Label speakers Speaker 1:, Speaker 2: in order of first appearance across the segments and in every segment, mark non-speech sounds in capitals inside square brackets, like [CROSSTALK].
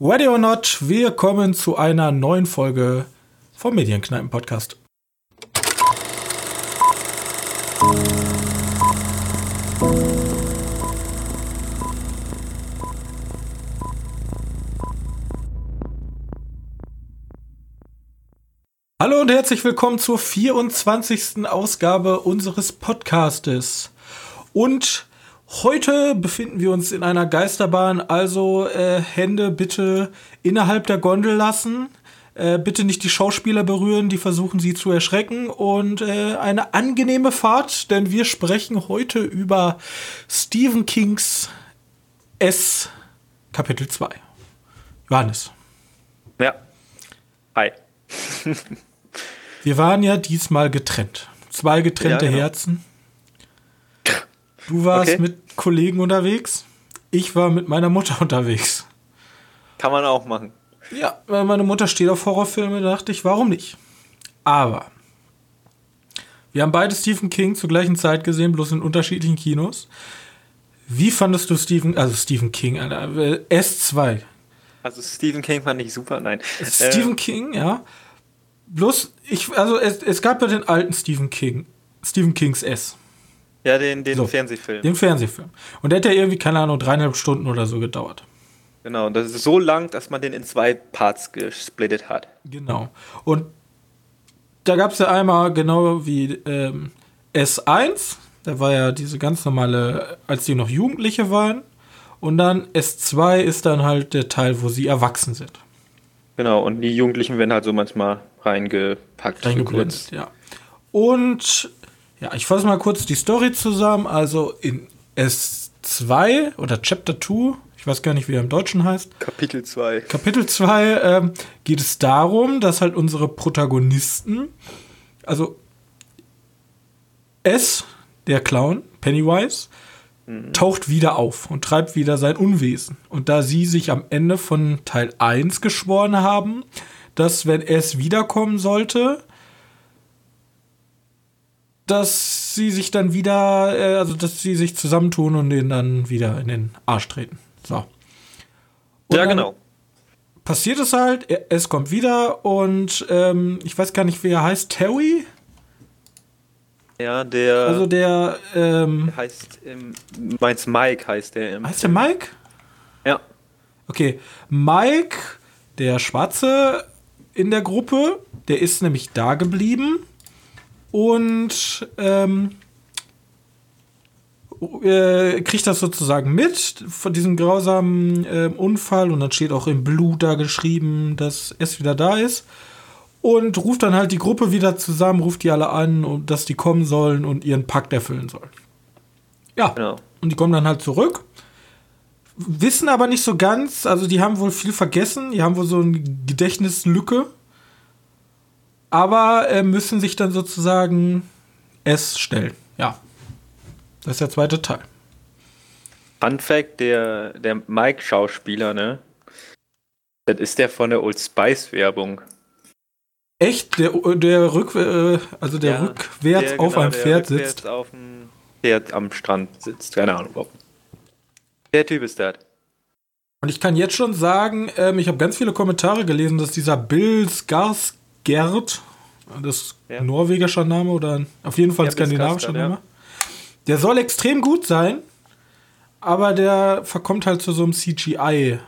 Speaker 1: Ready or not, wir kommen zu einer neuen Folge vom Medienkneipen-Podcast. Hallo und herzlich willkommen zur 24. Ausgabe unseres Podcastes. Und Heute befinden wir uns in einer Geisterbahn, also äh, Hände bitte innerhalb der Gondel lassen. Äh, bitte nicht die Schauspieler berühren, die versuchen sie zu erschrecken. Und äh, eine angenehme Fahrt, denn wir sprechen heute über Stephen Kings S Kapitel 2. Johannes.
Speaker 2: Ja. Hi.
Speaker 1: wir waren ja diesmal getrennt. Zwei getrennte ja, genau. Herzen. Du warst okay. mit Kollegen unterwegs. Ich war mit meiner Mutter [LAUGHS] unterwegs.
Speaker 2: Kann man auch machen.
Speaker 1: Ja, weil meine Mutter steht auf Horrorfilme, dachte ich, warum nicht? Aber wir haben beide Stephen King zur gleichen Zeit gesehen, bloß in unterschiedlichen Kinos. Wie fandest du Stephen, also Stephen King, äh, S2?
Speaker 2: Also Stephen King fand ich super, nein.
Speaker 1: Stephen äh, King, ja. Bloß, ich, also es, es gab ja den alten Stephen King, Stephen Kings S.
Speaker 2: Ja, den, den so, Fernsehfilm.
Speaker 1: Den Fernsehfilm. Und der hat ja irgendwie, keine Ahnung, dreieinhalb Stunden oder so gedauert.
Speaker 2: Genau, und das ist so lang, dass man den in zwei Parts gesplittet hat.
Speaker 1: Genau. Und da gab es ja einmal genau wie ähm, S1, da war ja diese ganz normale, als die noch Jugendliche waren. Und dann S2 ist dann halt der Teil, wo sie erwachsen sind.
Speaker 2: Genau, und die Jugendlichen werden halt so manchmal reingepackt.
Speaker 1: Reingeblendet, ja. Und ja, ich fasse mal kurz die Story zusammen. Also in S2 oder Chapter 2, ich weiß gar nicht, wie er im Deutschen heißt.
Speaker 2: Kapitel 2.
Speaker 1: Kapitel 2 ähm, geht es darum, dass halt unsere Protagonisten, also S, der Clown, Pennywise, mhm. taucht wieder auf und treibt wieder sein Unwesen. Und da sie sich am Ende von Teil 1 geschworen haben, dass wenn S wiederkommen sollte, dass sie sich dann wieder, äh, also dass sie sich zusammentun und den dann wieder in den Arsch treten. So.
Speaker 2: Und ja, genau.
Speaker 1: Passiert es halt, es kommt wieder und ähm, ich weiß gar nicht, wie er heißt, Terry?
Speaker 2: Ja, der.
Speaker 1: Also der. Ähm,
Speaker 2: der heißt. Ähm, meinst Mike heißt der.
Speaker 1: Im heißt der Mike?
Speaker 2: Ja.
Speaker 1: Okay. Mike, der Schwarze in der Gruppe, der ist nämlich da geblieben und ähm, äh, kriegt das sozusagen mit von diesem grausamen äh, Unfall. Und dann steht auch im Blut da geschrieben, dass es wieder da ist. Und ruft dann halt die Gruppe wieder zusammen, ruft die alle an, und dass die kommen sollen und ihren Pakt erfüllen sollen. Ja, genau. und die kommen dann halt zurück, wissen aber nicht so ganz, also die haben wohl viel vergessen, die haben wohl so eine Gedächtnislücke aber äh, müssen sich dann sozusagen es stellen. Ja. Das ist der zweite Teil.
Speaker 2: Fun Fact: der, der Mike-Schauspieler, ne? Das ist der von der Old Spice-Werbung.
Speaker 1: Echt? Der, der, Rück, äh, also der ja, rückwärts der, auf genau, einem Pferd sitzt?
Speaker 2: auf dem Pferd am Strand sitzt. Keine Ahnung warum. Der Typ ist das.
Speaker 1: Und ich kann jetzt schon sagen, ähm, ich habe ganz viele Kommentare gelesen, dass dieser Bill Skarsgård Gerd, das ist ja. norwegischer Name oder auf jeden Fall ja, skandinavischer Name. Ja. Der soll extrem gut sein, aber der verkommt halt zu so einem CGI-Monster.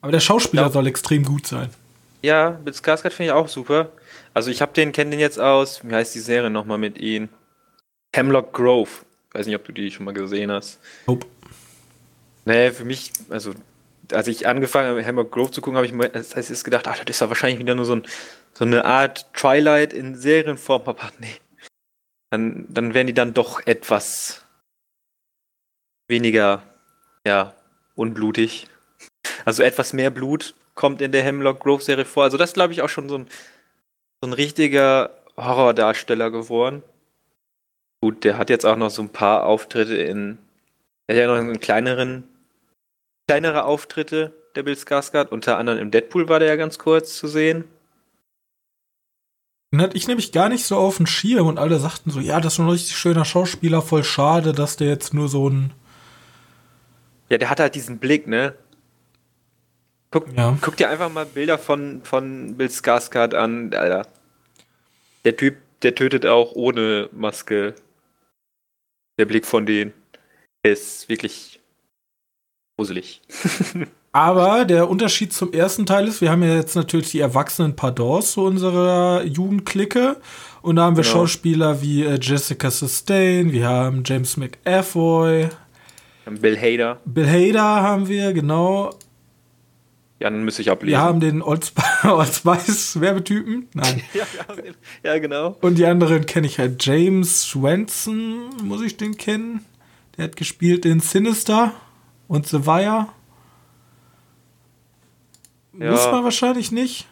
Speaker 1: Aber der Schauspieler ja. soll extrem gut sein.
Speaker 2: Ja, Bill Skarsgård finde ich auch super. Also ich habe den, kenne den jetzt aus, wie heißt die Serie nochmal mit ihm? Hemlock Grove. Weiß nicht, ob du die schon mal gesehen hast. Nope. Nee, für mich, also als ich angefangen habe, Hammer Grove zu gucken, habe ich mir als erstes gedacht, ach, das ist ja wahrscheinlich wieder nur so, ein, so eine Art Twilight in Serienform. Aber nee. Dann, dann werden die dann doch etwas weniger, ja, unblutig. Also etwas mehr Blut kommt in der Hemlock Grove Serie vor. Also das glaube ich auch schon so ein, so ein richtiger Horrordarsteller geworden. Gut, der hat jetzt auch noch so ein paar Auftritte in, er hat ja noch einen kleineren kleinere Auftritte, der Bill Skarsgård. Unter anderem im Deadpool war der ja ganz kurz zu sehen.
Speaker 1: Den hatte ich nämlich gar nicht so auf dem Schirm und alle sagten so, ja, das ist ein richtig schöner Schauspieler, voll schade, dass der jetzt nur so ein
Speaker 2: Ja, der hat halt diesen Blick, ne? Guck,
Speaker 1: Ja.
Speaker 2: guck dir einfach mal Bilder von, von Bill Skarsgård an, Alter. Der Typ, der tötet auch ohne Maske. Der Blick von denen ist wirklich gruselig. [LAUGHS]
Speaker 1: Aber der Unterschied zum ersten Teil ist, wir haben ja jetzt natürlich die erwachsenen Pardons zu unserer Jugendclique. Und da haben wir
Speaker 2: Genau.
Speaker 1: Schauspieler wie äh, Jessica Sustain, wir haben James McAvoy,
Speaker 2: Bill Hader.
Speaker 1: Bill Hader haben wir, genau.
Speaker 2: Ja, dann müsste ich ablesen.
Speaker 1: Wir haben den Old, Sp [LAUGHS] Old Spice Werbetypen. Nein. [LAUGHS]
Speaker 2: ja, genau.
Speaker 1: Und die anderen kenne ich halt. James Swenson, muss ich den kennen? Der hat gespielt in Sinister und The Wire.
Speaker 2: Ja.
Speaker 1: Muss man wahrscheinlich nicht.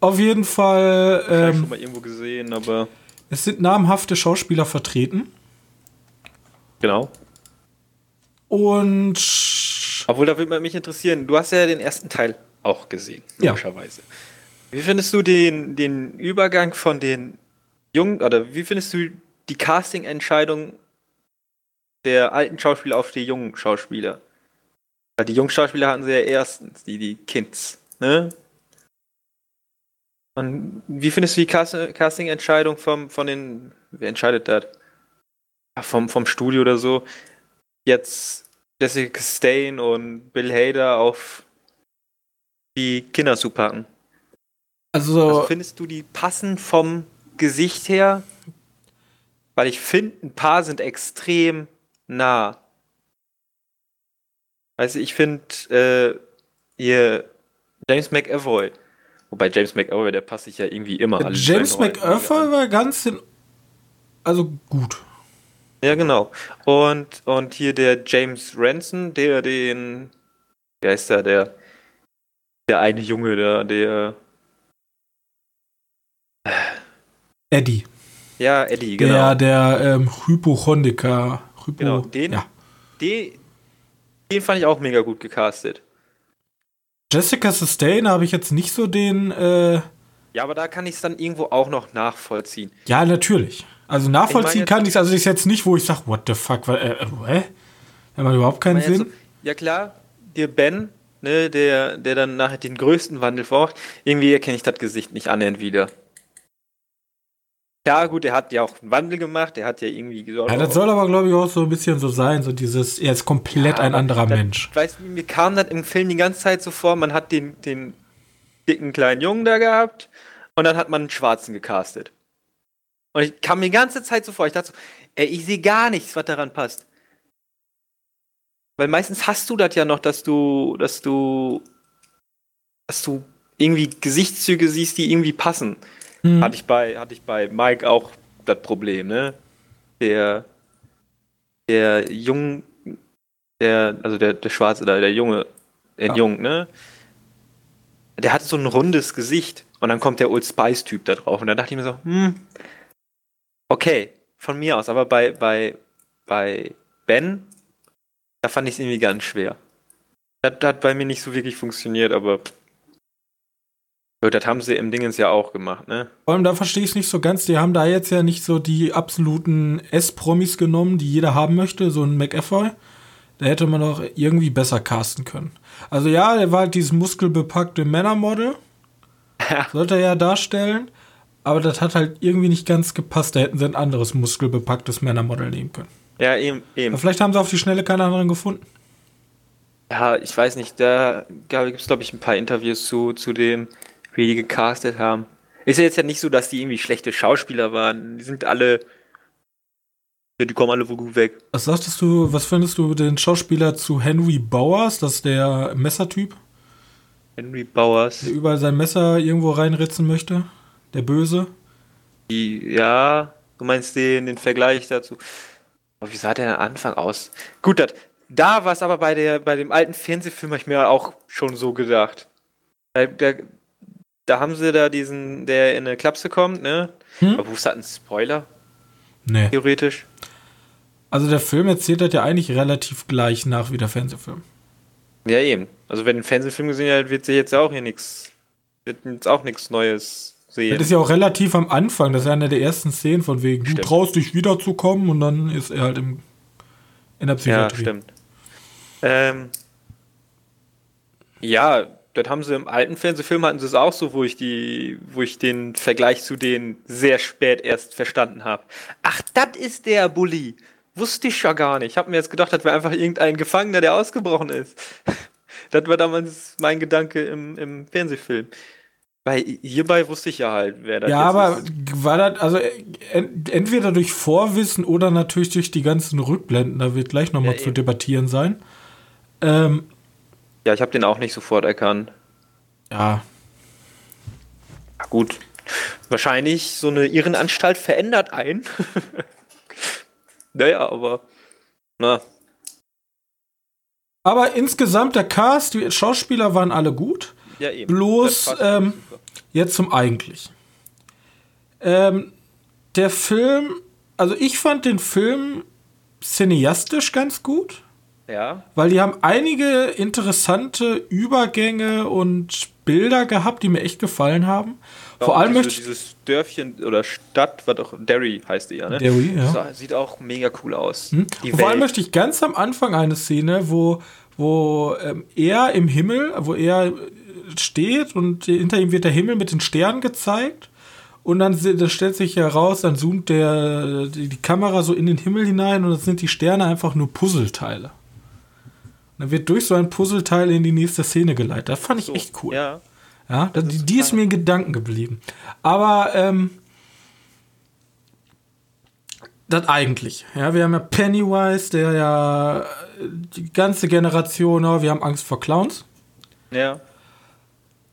Speaker 1: Auf jeden Fall,
Speaker 2: Hab ich
Speaker 1: ähm,
Speaker 2: schon mal irgendwo gesehen, aber
Speaker 1: es sind namhafte Schauspieler vertreten.
Speaker 2: genau.
Speaker 1: Und
Speaker 2: Obwohl, da würde mich interessieren, du hast ja den ersten Teil auch gesehen,
Speaker 1: Ja.
Speaker 2: logischerweise. Wie findest du den, den Übergang von den jungen, oder wie findest du die Casting-Entscheidung der alten Schauspieler auf die jungen Schauspieler? Weil die jungen Schauspieler hatten sie ja erstens, die, die Kids, ne? Und wie findest du die Cast- Casting-Entscheidung vom, von den, wer entscheidet das? Ja, Vom, vom Studio oder so, jetzt Jessica Chastain und Bill Hader auf die Kinder zu packen.
Speaker 1: also,
Speaker 2: Also findest du die passen vom Gesicht her? Weil ich finde, ein paar sind extrem nah. Also ich finde äh, hier James McAvoy, wobei James McAvoy, der passt sich ja irgendwie immer alle
Speaker 1: James McAvoy
Speaker 2: an.
Speaker 1: war ganz in, also gut.
Speaker 2: Ja, genau. Und, und hier der James Ranson, der den, wer ist da, der, der eine Junge da, der,
Speaker 1: Eddie.
Speaker 2: ja, Eddie, genau.
Speaker 1: Der, der ähm, Hypochondiker. Hypo,
Speaker 2: Genau, den-
Speaker 1: Ja.
Speaker 2: Den, den fand ich auch mega gut gecastet.
Speaker 1: Jessica Sustain habe ich jetzt nicht so den. Äh,
Speaker 2: Ja, aber da kann ich es dann irgendwo auch noch nachvollziehen.
Speaker 1: ja, natürlich. Also nachvollziehen
Speaker 2: Ich meine
Speaker 1: kann ich Also ist jetzt nicht, wo ich sage, what the fuck, wa- äh, äh, hä? Der macht überhaupt keinen
Speaker 2: Weil jetzt
Speaker 1: Sinn.
Speaker 2: so- ja klar, der Ben, ne, der, der dann nachher den größten Wandel braucht, irgendwie erkenne ich das Gesicht nicht annähernd wieder. Ja, gut, er hat ja auch einen Wandel gemacht, der hat ja irgendwie gesagt,
Speaker 1: Ja, das soll aber, glaube ich, auch so ein bisschen so sein, so dieses, er ist komplett
Speaker 2: Ja,
Speaker 1: ein anderer
Speaker 2: das-
Speaker 1: Mensch.
Speaker 2: Weißt du, mir kam das im Film die ganze Zeit so vor, man hat den, den dicken kleinen Jungen da gehabt und dann hat man einen Schwarzen gecastet. Und ich kam mir die ganze Zeit so vor, ich dachte so, ey, ich sehe gar nichts, was daran passt. Weil meistens hast du das ja noch, dass du, dass du, dass du irgendwie Gesichtszüge siehst, die irgendwie passen.
Speaker 1: Hm.
Speaker 2: Hatte ich bei, hatte ich bei Mike auch das Problem, ne? Der, der Jung, der, also der, der Schwarze da, der Junge, der
Speaker 1: Ja.
Speaker 2: Jung, ne? Der hat so ein rundes Gesicht und dann kommt der Old Spice-Typ da drauf und dann dachte ich mir so, hm, okay, von mir aus, aber bei, bei, bei Ben, da fand ich es irgendwie ganz schwer. Das, das hat bei mir nicht so wirklich funktioniert, aber das haben sie im Dingens ja auch gemacht, ne?
Speaker 1: Vor allem, da verstehe ich es nicht so ganz. Die haben da jetzt ja nicht so die absoluten S-Promis genommen, die jeder haben möchte, so ein McAvoy. Da hätte man doch irgendwie besser casten können. Also ja, der war halt dieses muskelbepackte Männermodel. Sollte er ja darstellen. Aber das hat halt irgendwie nicht ganz gepasst. Da hätten sie ein anderes muskelbepacktes Männermodel nehmen können.
Speaker 2: Ja, eben, eben.
Speaker 1: Aber vielleicht haben sie auf die Schnelle keine anderen gefunden.
Speaker 2: Ja, ich weiß nicht, da gibt es, glaube ich, ein paar Interviews zu, zu dem, wie die gecastet haben. Ist ja jetzt ja nicht so, dass die irgendwie schlechte Schauspieler waren. Die sind alle. Die kommen alle wohl gut weg.
Speaker 1: Was sagtest du, was findest du den Schauspieler zu Henry Bowers, das ist der Messertyp,
Speaker 2: Henry Bowers.
Speaker 1: der überall sein Messer irgendwo reinritzen möchte? Der Böse?
Speaker 2: Die, ja, du meinst den, den Vergleich dazu. Aber wie sah der am Anfang aus? Gut, dat, da war es aber bei, der, bei dem alten Fernsehfilm, hab ich mir auch schon so gedacht. Da, da, da haben sie da diesen, der in eine Klapse kommt, ne?
Speaker 1: Hm?
Speaker 2: Aber wo ist das ein Spoiler,
Speaker 1: Nee.
Speaker 2: theoretisch?
Speaker 1: Also der Film erzählt das ja eigentlich relativ gleich nach wie der Fernsehfilm.
Speaker 2: Ja, eben. Also, wenn ein Fernsehfilm gesehen hat, wird sie jetzt auch hier nichts, wird jetzt auch nichts Neues sehen.
Speaker 1: Das ist ja auch relativ am Anfang, das ist ja eine der ersten Szenen von wegen, du
Speaker 2: Stimmt.
Speaker 1: traust dich wiederzukommen und dann ist er halt im, in der
Speaker 2: ja,
Speaker 1: Psychiatrie.
Speaker 2: stimmt. Ähm, ja, das haben sie im alten Fernsehfilm hatten sie es auch so, wo ich die, wo ich den Vergleich zu denen sehr spät erst verstanden habe. Ach, das ist der Bully. Wusste ich ja gar nicht. Ich habe mir jetzt gedacht, das wäre einfach irgendein Gefangener, der ausgebrochen ist. [LAUGHS] das war damals mein Gedanke im, im Fernsehfilm. Weil hierbei wusste ich ja halt, wer
Speaker 1: das ja, ist. Ja, aber war das, also entweder durch Vorwissen oder natürlich durch die ganzen Rückblenden, da wird gleich nochmal ja, zu debattieren sein. Ähm,
Speaker 2: ja, ich habe den auch nicht sofort erkannt.
Speaker 1: Ja.
Speaker 2: Gut. Wahrscheinlich so eine Irrenanstalt verändert einen. [LAUGHS] naja, aber. Na.
Speaker 1: Aber insgesamt der Cast, die Schauspieler waren alle gut. Ja, eben. Bloß ähm, jetzt zum Eigentlich. Ähm, der Film, also ich fand den Film cineastisch ganz gut.
Speaker 2: Ja.
Speaker 1: Weil die haben einige interessante Übergänge und Bilder gehabt, die mir echt gefallen haben.
Speaker 2: Ja, Vor allem diese, möchte dieses Dörfchen oder Stadt, was doch Derry heißt die ja, ne?
Speaker 1: Derry, ja.
Speaker 2: Das sieht auch mega cool aus.
Speaker 1: Hm. Vor allem möchte ich ganz am Anfang eine Szene, wo, wo ähm, er im Himmel, wo er steht und hinter ihm wird der Himmel mit den Sternen gezeigt. Und dann das stellt sich heraus, dann zoomt der, die, die Kamera so in den Himmel hinein und das sind die Sterne einfach nur Puzzleteile. Dann wird durch so ein Puzzleteil in die nächste Szene geleitet. Das fand ich so, echt cool.
Speaker 2: Ja.
Speaker 1: Ja, das, die, die ist mir in Gedanken geblieben. Aber ähm, das eigentlich. Ja, wir haben ja Pennywise, der ja die ganze Generation, oh, wir haben Angst vor Clowns.
Speaker 2: Ja.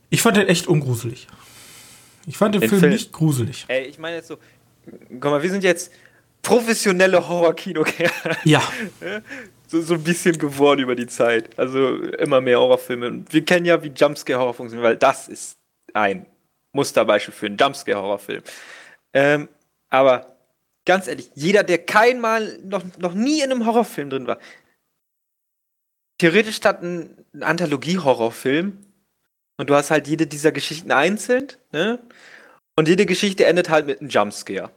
Speaker 1: Ich fand den echt ungruselig. Ich fand den, den Film, Film, nicht gruselig.
Speaker 2: Ey, ich meine jetzt so, guck mal, wir sind jetzt professionelle Horror-Kino.
Speaker 1: ja. [LAUGHS]
Speaker 2: so, so ein bisschen geworden über die Zeit. Also immer mehr Horrorfilme. Und wir kennen ja, wie Jumpscare-Horror funktioniert, weil das ist ein Musterbeispiel für einen Jumpscare-Horrorfilm. Ähm, aber ganz ehrlich, jeder, der kein Mal, noch, noch nie in einem Horrorfilm drin war, theoretisch statt ein, ein Anthologie-Horrorfilm und du hast halt jede dieser Geschichten einzeln, ne? Und jede Geschichte endet halt mit einem Jumpscare.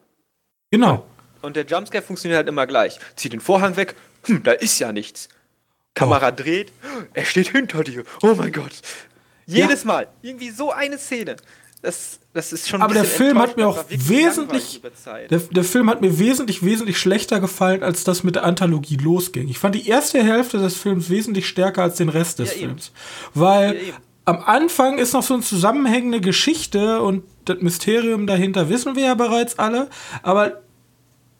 Speaker 1: Genau.
Speaker 2: Und der Jumpscare funktioniert halt immer gleich. Zieh den Vorhang weg, hm, da ist ja nichts. Kamera oh. dreht, er steht hinter dir. Oh mein Gott. Jedes ja. Mal. Irgendwie so eine Szene. Das, das ist schon
Speaker 1: Aber der Film hat mir auch wesentlich. Der, der, Film hat mir wesentlich, wesentlich schlechter gefallen, als das mit der Anthologie losging. Ich fand die erste Hälfte des Films wesentlich stärker als den Rest des ja, Films. Weil ja, am Anfang ist noch so eine zusammenhängende Geschichte und das Mysterium dahinter wissen wir ja bereits alle. Aber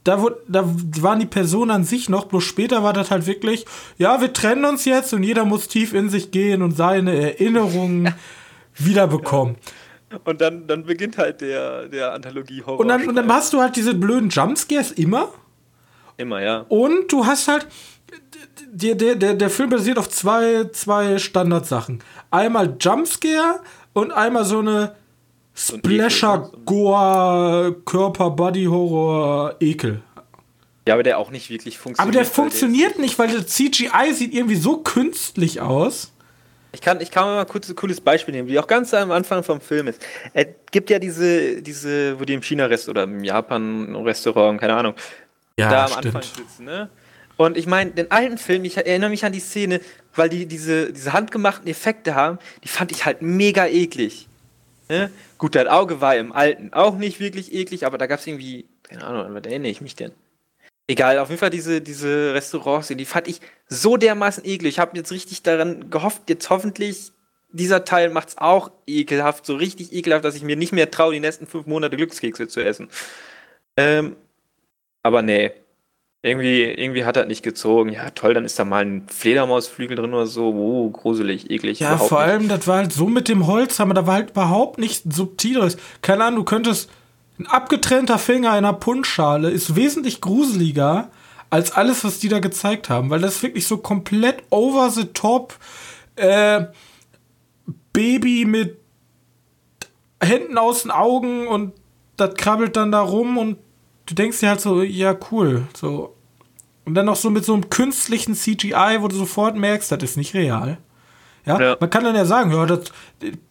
Speaker 1: da, wurde, da waren die Personen an sich noch, bloß später war das halt wirklich, ja, wir trennen uns jetzt und jeder muss tief in sich gehen und seine Erinnerungen wiederbekommen.
Speaker 2: Und dann, dann beginnt halt der, der Anthologie-Horror.
Speaker 1: Und dann, und dann hast du halt diese blöden Jumpscares immer.
Speaker 2: Immer, ja.
Speaker 1: Und du hast halt. Der, der, der, der Film basiert auf zwei, zwei Standardsachen. Einmal Jumpscare und einmal so eine Splasher, Goa, Körper, Body Horror, Ekel.
Speaker 2: Ja, aber der auch nicht wirklich
Speaker 1: funktioniert. Aber der funktioniert nicht, weil der CGI sieht irgendwie so künstlich aus.
Speaker 2: Ich kann, ich kann mal kurz ein cooles Beispiel nehmen, wie auch ganz am Anfang vom Film ist. Es gibt ja diese, diese, wo die im China-Rest oder im Japan-Restaurant, keine Ahnung,
Speaker 1: ja,
Speaker 2: da am
Speaker 1: stimmt.
Speaker 2: Anfang sitzen, ne? Und ich meine, den alten Film, ich erinnere mich an die Szene, weil die diese, diese handgemachten Effekte haben, die fand ich halt mega eklig. Ne? Gut, das Auge war im alten auch nicht wirklich eklig, aber da gab es irgendwie, keine Ahnung, an was erinnere ich mich denn? Egal, auf jeden Fall diese, diese Restaurants, die fand ich so dermaßen eklig. Ich habe jetzt richtig daran gehofft, jetzt hoffentlich dieser Teil macht es auch ekelhaft, so richtig ekelhaft, dass ich mir nicht mehr traue, die nächsten fünf Monate Glückskekse zu essen. Ähm, aber nee, irgendwie, irgendwie hat er nicht gezogen. Ja, toll, dann ist da mal ein Fledermausflügel drin oder so. Oh, gruselig, eklig.
Speaker 1: Ja, vor allem, das war halt so mit dem Holzhammer, da war halt überhaupt nichts Subtiles. Keine Ahnung, du könntest. Ein abgetrennter Finger in einer Punschschale ist wesentlich gruseliger als alles, was die da gezeigt haben, weil das ist wirklich so komplett over the top. Äh, Baby mit Händen aus den Augen und das krabbelt dann da rum und du denkst dir halt so, ja, cool. So. Und dann noch so mit so einem künstlichen CGI, wo du sofort merkst, das ist nicht real. Ja, ja. man kann dann ja sagen, ja, das,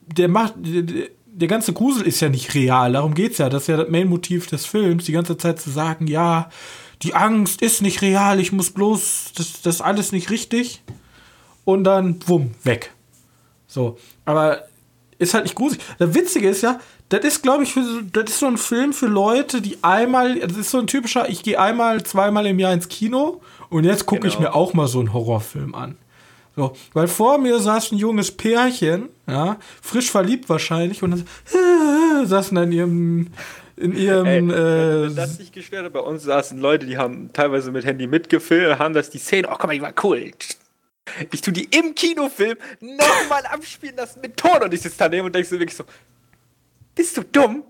Speaker 1: der macht, der, der ganze Grusel ist ja nicht real. Darum geht's ja. Das ist ja das Main-Motiv des Films, die ganze Zeit zu sagen, ja, die Angst ist nicht real, ich muss bloß, das, das ist alles nicht richtig. und dann, wumm, weg. So. Aber ist halt nicht gruselig. Das Witzige ist ja, das ist, glaube ich, für, das ist so ein Film für Leute, die einmal, das ist so ein typischer, ich gehe einmal, zweimal im Jahr ins Kino und jetzt gucke genau. ich mir auch mal so einen Horrorfilm an. So, weil vor mir saß ein junges Pärchen, ja, frisch verliebt wahrscheinlich, und dann äh, [LAUGHS] saßen dann in ihrem, in ihrem. Ey,
Speaker 2: äh, das nicht gestört bei uns saßen Leute, die haben teilweise mit Handy mitgefilmt, haben das die Szene, oh, guck mal, die war cool. Ich tu die im Kinofilm nochmal abspielen lassen mit Ton und ich sitze daneben und denkst so wirklich so, bist du dumm?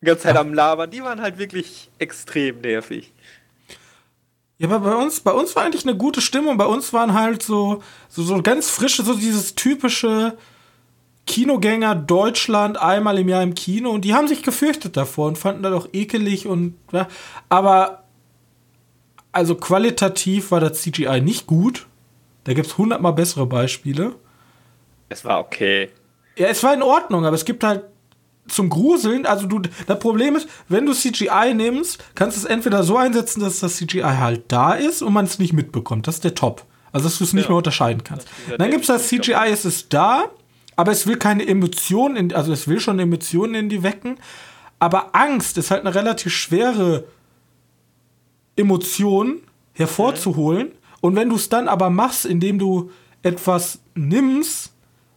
Speaker 2: Die ganze Zeit am Labern. Die waren halt wirklich extrem nervig.
Speaker 1: Ja, aber bei uns, bei uns war eigentlich eine gute Stimmung. Bei uns waren halt so, so, so ganz frische, so dieses typische Kinogänger Deutschland einmal im Jahr im Kino und die haben sich gefürchtet davor und fanden das auch ekelig und, ja, aber also qualitativ war das CGI nicht gut. Da gibt es hundertmal bessere Beispiele.
Speaker 2: Es war okay.
Speaker 1: Ja, es war in Ordnung, aber es gibt halt zum Gruseln, also du, das Problem ist, wenn du CGI nimmst, kannst du es entweder so einsetzen, dass das CGI halt da ist und man es nicht mitbekommt. Das ist der Top. Also, dass du es nicht ja. mehr unterscheiden kannst. Dann gibt es das CGI, es ist da, aber es will keine Emotionen, in, also es will schon Emotionen in die wecken. Aber Angst ist halt eine relativ schwere Emotion hervorzuholen. Mhm. Und wenn du es dann aber machst, indem du etwas nimmst,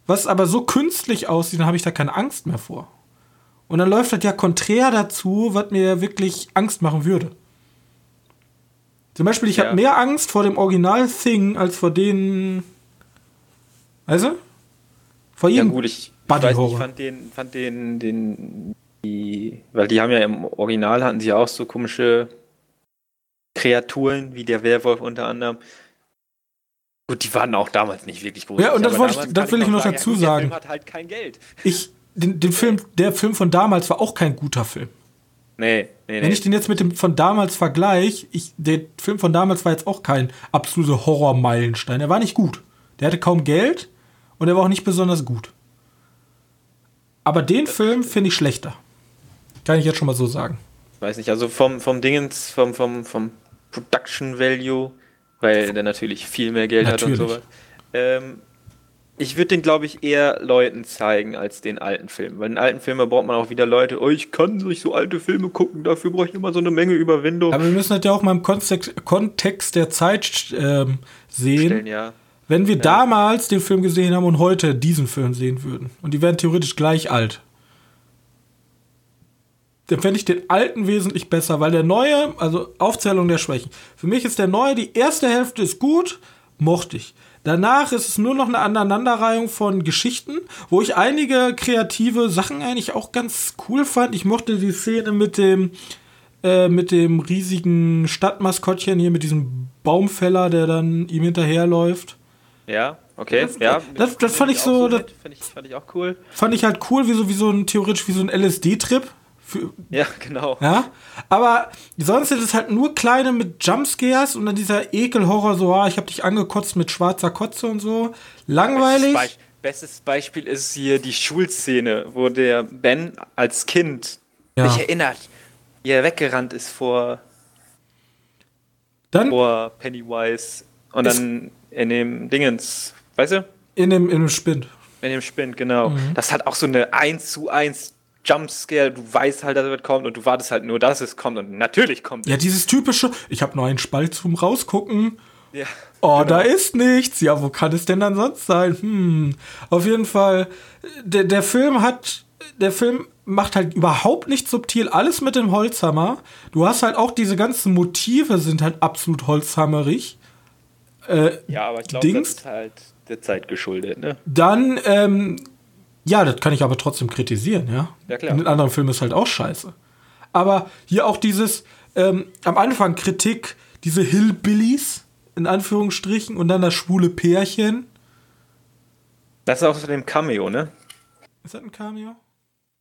Speaker 1: was aber so künstlich aussieht, dann habe ich da keine Angst mehr vor. Und dann läuft das ja konträr dazu, was mir wirklich Angst machen würde. Zum Beispiel, ich ja. habe mehr Angst vor dem Original Thing als vor den. Weißt du?
Speaker 2: Vor jedem. Ja, gut, ich, ich weiß nicht, fand den, fand den, den, die, weil die haben ja im Original hatten sie ja auch so komische Kreaturen, wie der Werwolf unter anderem. Gut, die waren auch damals nicht wirklich
Speaker 1: gut. Ja, und das, ich, das will ich noch dazu sagen. Der Film hat halt kein Geld. Ich, den, den Film, der Film von damals war auch kein guter Film. Nee, nee, nee. Wenn ich den jetzt mit dem von damals vergleiche, ich, der Film von damals war jetzt auch kein absoluter Horror-Meilenstein. Er war nicht gut. Der hatte kaum Geld und er war auch nicht besonders gut. Aber den das Film finde ich schlechter. Kann ich jetzt schon mal so sagen.
Speaker 2: Weiß nicht, also vom, vom Dingens, vom, vom, vom Production Value, weil der natürlich viel mehr Geld natürlich. hat und sowas. Ähm, ich würde den, glaube ich, eher Leuten zeigen als den alten Film. Weil in alten Filmen braucht man auch wieder Leute, oh, ich kann nicht so alte Filme gucken, dafür brauche ich immer so eine Menge Überwindung.
Speaker 1: Aber wir müssen das ja auch mal im Kontext, Kontext der Zeit ähm, sehen. Stellen, ja. Wenn wir ja. damals den Film gesehen haben und heute diesen Film sehen würden. Und die wären theoretisch gleich alt. Dann fände ich den alten wesentlich besser, weil der neue, also Aufzählung der Schwächen. Für mich ist der neue, die erste Hälfte ist gut, mochte ich. Danach ist es nur noch eine Aneinanderreihung von Geschichten, wo ich einige kreative Sachen eigentlich auch ganz cool fand. Ich mochte die Szene mit dem, äh, mit dem riesigen Stadtmaskottchen hier, mit diesem Baumfäller, der dann ihm hinterherläuft.
Speaker 2: Ja, okay,
Speaker 1: das,
Speaker 2: ja.
Speaker 1: Das, das, fand ich so, das
Speaker 2: fand ich, fand ich auch cool.
Speaker 1: Fand ich halt cool, wie so, wie so ein, theoretisch wie so ein LSD-Trip.
Speaker 2: Für, ja, genau.
Speaker 1: Ja, aber sonst sind es halt nur kleine mit Jumpscares und dann dieser Ekelhorror, so, ah, ich hab dich angekotzt mit schwarzer Kotze und so. Langweilig.
Speaker 2: Bestes, Be bestes Beispiel ist hier die Schulszene, wo der Ben als Kind ja. sich erinnert, wie er weggerannt ist vor, dann vor Pennywise und dann in dem Dingens, weißt du?
Speaker 1: In dem, in dem Spind.
Speaker 2: In dem Spind, genau. Mhm. Das hat auch so eine 1 zu 1 Jumpscare, du weißt halt, dass es kommt und du wartest halt nur, dass es kommt und natürlich kommt
Speaker 1: Ja, dieses typische, ich habe nur einen Spalt zum rausgucken. Ja. Oh, genau. da ist nichts. Ja, wo kann es denn dann sonst sein? Hm. Auf jeden Fall, der, der Film hat, der Film macht halt überhaupt nicht subtil alles mit dem Holzhammer. Du hast halt auch diese ganzen Motive sind halt absolut holzhammerig.
Speaker 2: Äh, ja, aber ich glaube, das ist halt der Zeit geschuldet, ne?
Speaker 1: Dann ähm, ja, das kann ich aber trotzdem kritisieren, ja. Ja, klar. In den anderen Filmen ist halt auch scheiße. Aber hier auch dieses, ähm, am Anfang Kritik, diese Hillbillies, in Anführungsstrichen, und dann das schwule Pärchen.
Speaker 2: Das ist auch so dem Cameo, ne?
Speaker 1: Ist das ein Cameo?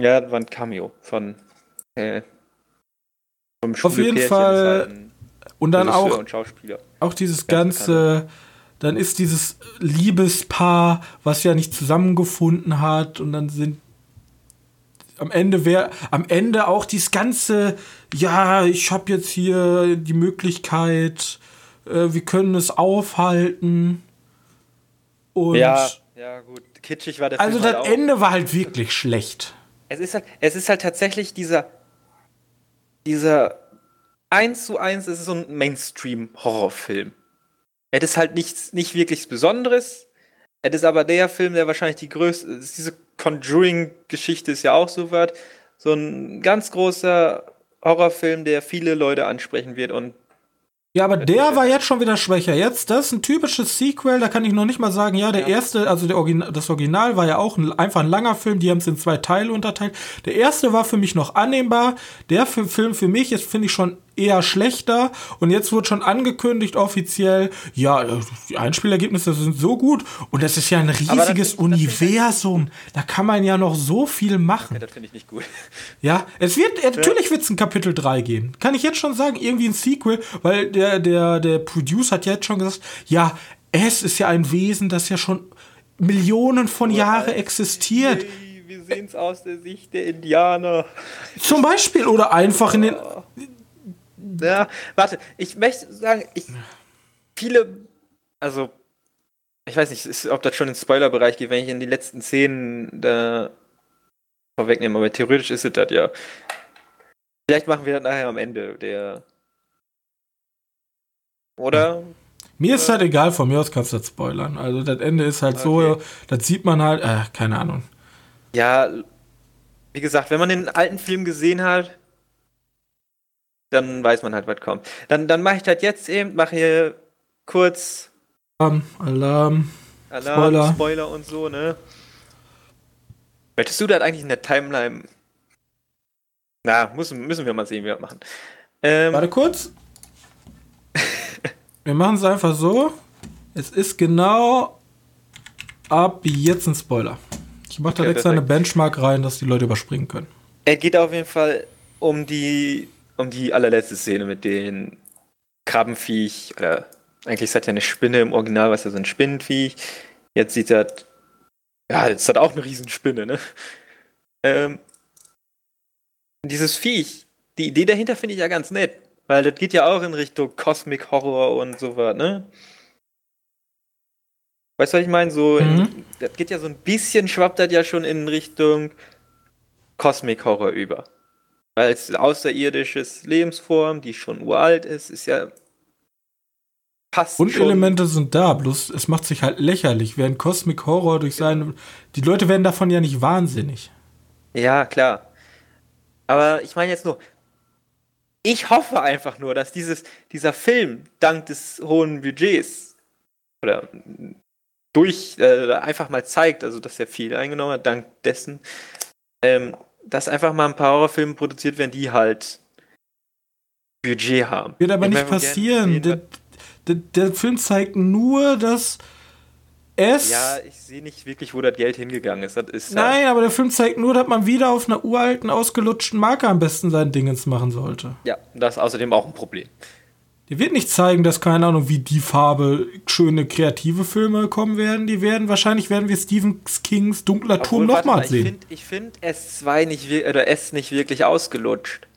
Speaker 2: Ja, das war ein Cameo von äh,
Speaker 1: vom Auf jeden Pärchen Fall. Halt und dann auch, und auch dieses ganze, dann ist dieses Liebespaar, was ja nicht zusammengefunden hat und dann sind am Ende wäre am Ende auch dieses ganze ja, ich habe jetzt hier die Möglichkeit, äh, wir können es aufhalten. Und
Speaker 2: ja, ja, gut. Kitschig war der
Speaker 1: also
Speaker 2: Film
Speaker 1: das
Speaker 2: halt.
Speaker 1: Ende war halt wirklich schlecht.
Speaker 2: Es ist halt, es ist halt tatsächlich dieser, dieser eins zu eins, es ist so ein Mainstream-Horrorfilm. Es ist halt nichts, nicht wirklich Besonderes. Es ist aber der Film, der wahrscheinlich die größte, diese Conjuring-Geschichte ist ja auch so was. So ein ganz großer Horrorfilm, der viele Leute ansprechen wird und
Speaker 1: Ja, aber der war jetzt schon wieder schwächer. Jetzt, das ist ein typisches Sequel, da kann ich noch nicht mal sagen, ja, der
Speaker 2: Ja.
Speaker 1: erste, also der Origin das Original war ja auch ein, einfach ein langer Film, die haben es in zwei Teile unterteilt. Der erste war für mich noch annehmbar, der Fi- Film für mich ist, finde ich, schon eher schlechter und jetzt wird schon angekündigt offiziell, ja, die Einspielergebnisse sind so gut und das ist ja ein riesiges
Speaker 2: find ich-
Speaker 1: Universum. Da kann man ja noch so viel machen.
Speaker 2: ja, das finde ich nicht gut.
Speaker 1: Ja, es wird, äh, natürlich wird es ein Kapitel 3 geben. Kann ich jetzt schon sagen, irgendwie ein Sequel, weil der, der, der Producer hat jetzt schon gesagt, ja, es ist ja ein Wesen, das ja schon Millionen von Jahren existiert.
Speaker 2: Hey, wir sehen es aus der Sicht der Indianer.
Speaker 1: Zum Beispiel, oder einfach in den.
Speaker 2: Ja, warte, ich möchte sagen, ich viele, also ich weiß nicht, ist, ob das schon in den Spoilerbereich geht, wenn ich in die letzten Szenen da vorwegnehme, aber theoretisch ist es das ja. Vielleicht machen wir das nachher am Ende der. Oder?
Speaker 1: Mir ist halt egal, von mir aus kannst du das spoilern. Also, das Ende ist halt so,
Speaker 2: Okay.
Speaker 1: das sieht man halt, äh, keine Ahnung.
Speaker 2: Ja, wie gesagt, wenn man den alten Film gesehen hat, dann weiß man halt, was kommt. Dann, dann mache ich das jetzt eben, mache hier kurz
Speaker 1: Alarm, Alarm.
Speaker 2: Alarm,
Speaker 1: Spoiler.
Speaker 2: Spoiler. und so, ne? Möchtest du das eigentlich in der Timeline? Na, müssen, müssen wir mal sehen, wie wir das machen. Ähm,
Speaker 1: Warte kurz. Wir machen es einfach so. Es ist genau ab jetzt ein Spoiler. Ich mache da
Speaker 2: Okay,
Speaker 1: extra eine. Benchmark rein, dass die Leute überspringen können.
Speaker 2: Es geht auf jeden Fall um die, um die allerletzte Szene mit den Krabbenviech, oder eigentlich ist das ja eine Spinne im Original, was ja so ein Spinnenviech. Jetzt sieht das, ja, jetzt hat auch eine Riesenspinne, ne? Ähm, dieses Viech, die Idee dahinter finde ich ja ganz nett, weil das geht ja auch in Richtung Cosmic Horror und so was, ne? Weißt du, was ich meine? So,
Speaker 1: Mhm.
Speaker 2: das geht ja so ein bisschen, schwappt das ja schon in Richtung Cosmic Horror über. Weil es außerirdisches Lebensform, die schon uralt ist, ist ja passt schon.
Speaker 1: Grundelemente sind da, bloß es macht sich halt lächerlich, während Cosmic Horror durch seine. Die Leute werden davon ja nicht wahnsinnig.
Speaker 2: Ja, klar. Aber ich meine jetzt nur, ich hoffe einfach nur, dass dieses, dieser Film dank des hohen Budgets oder durch äh, einfach mal zeigt, also dass er viel eingenommen hat, dank dessen, ähm, dass einfach mal ein paar Horrorfilme produziert werden, die halt Budget haben.
Speaker 1: Wird aber
Speaker 2: Ich
Speaker 1: nicht passieren. Der, der, der Film zeigt nur, dass es.
Speaker 2: Ja, ich sehe nicht wirklich, wo das Geld hingegangen ist. Ist
Speaker 1: Nein, aber der Film zeigt nur, dass man wieder auf einer uralten, ausgelutschten Marke am besten sein Dingens machen sollte.
Speaker 2: Ja, das ist außerdem auch ein Problem.
Speaker 1: Die wird nicht zeigen, dass, keine Ahnung, wie die Farbe schöne kreative Filme kommen werden. Die werden, wahrscheinlich werden wir Stephen Kings Dunkler Turm
Speaker 2: Obwohl, mal,
Speaker 1: nochmal
Speaker 2: Ich
Speaker 1: sehen.
Speaker 2: finde ich find S2 nicht oder S nicht wirklich ausgelutscht.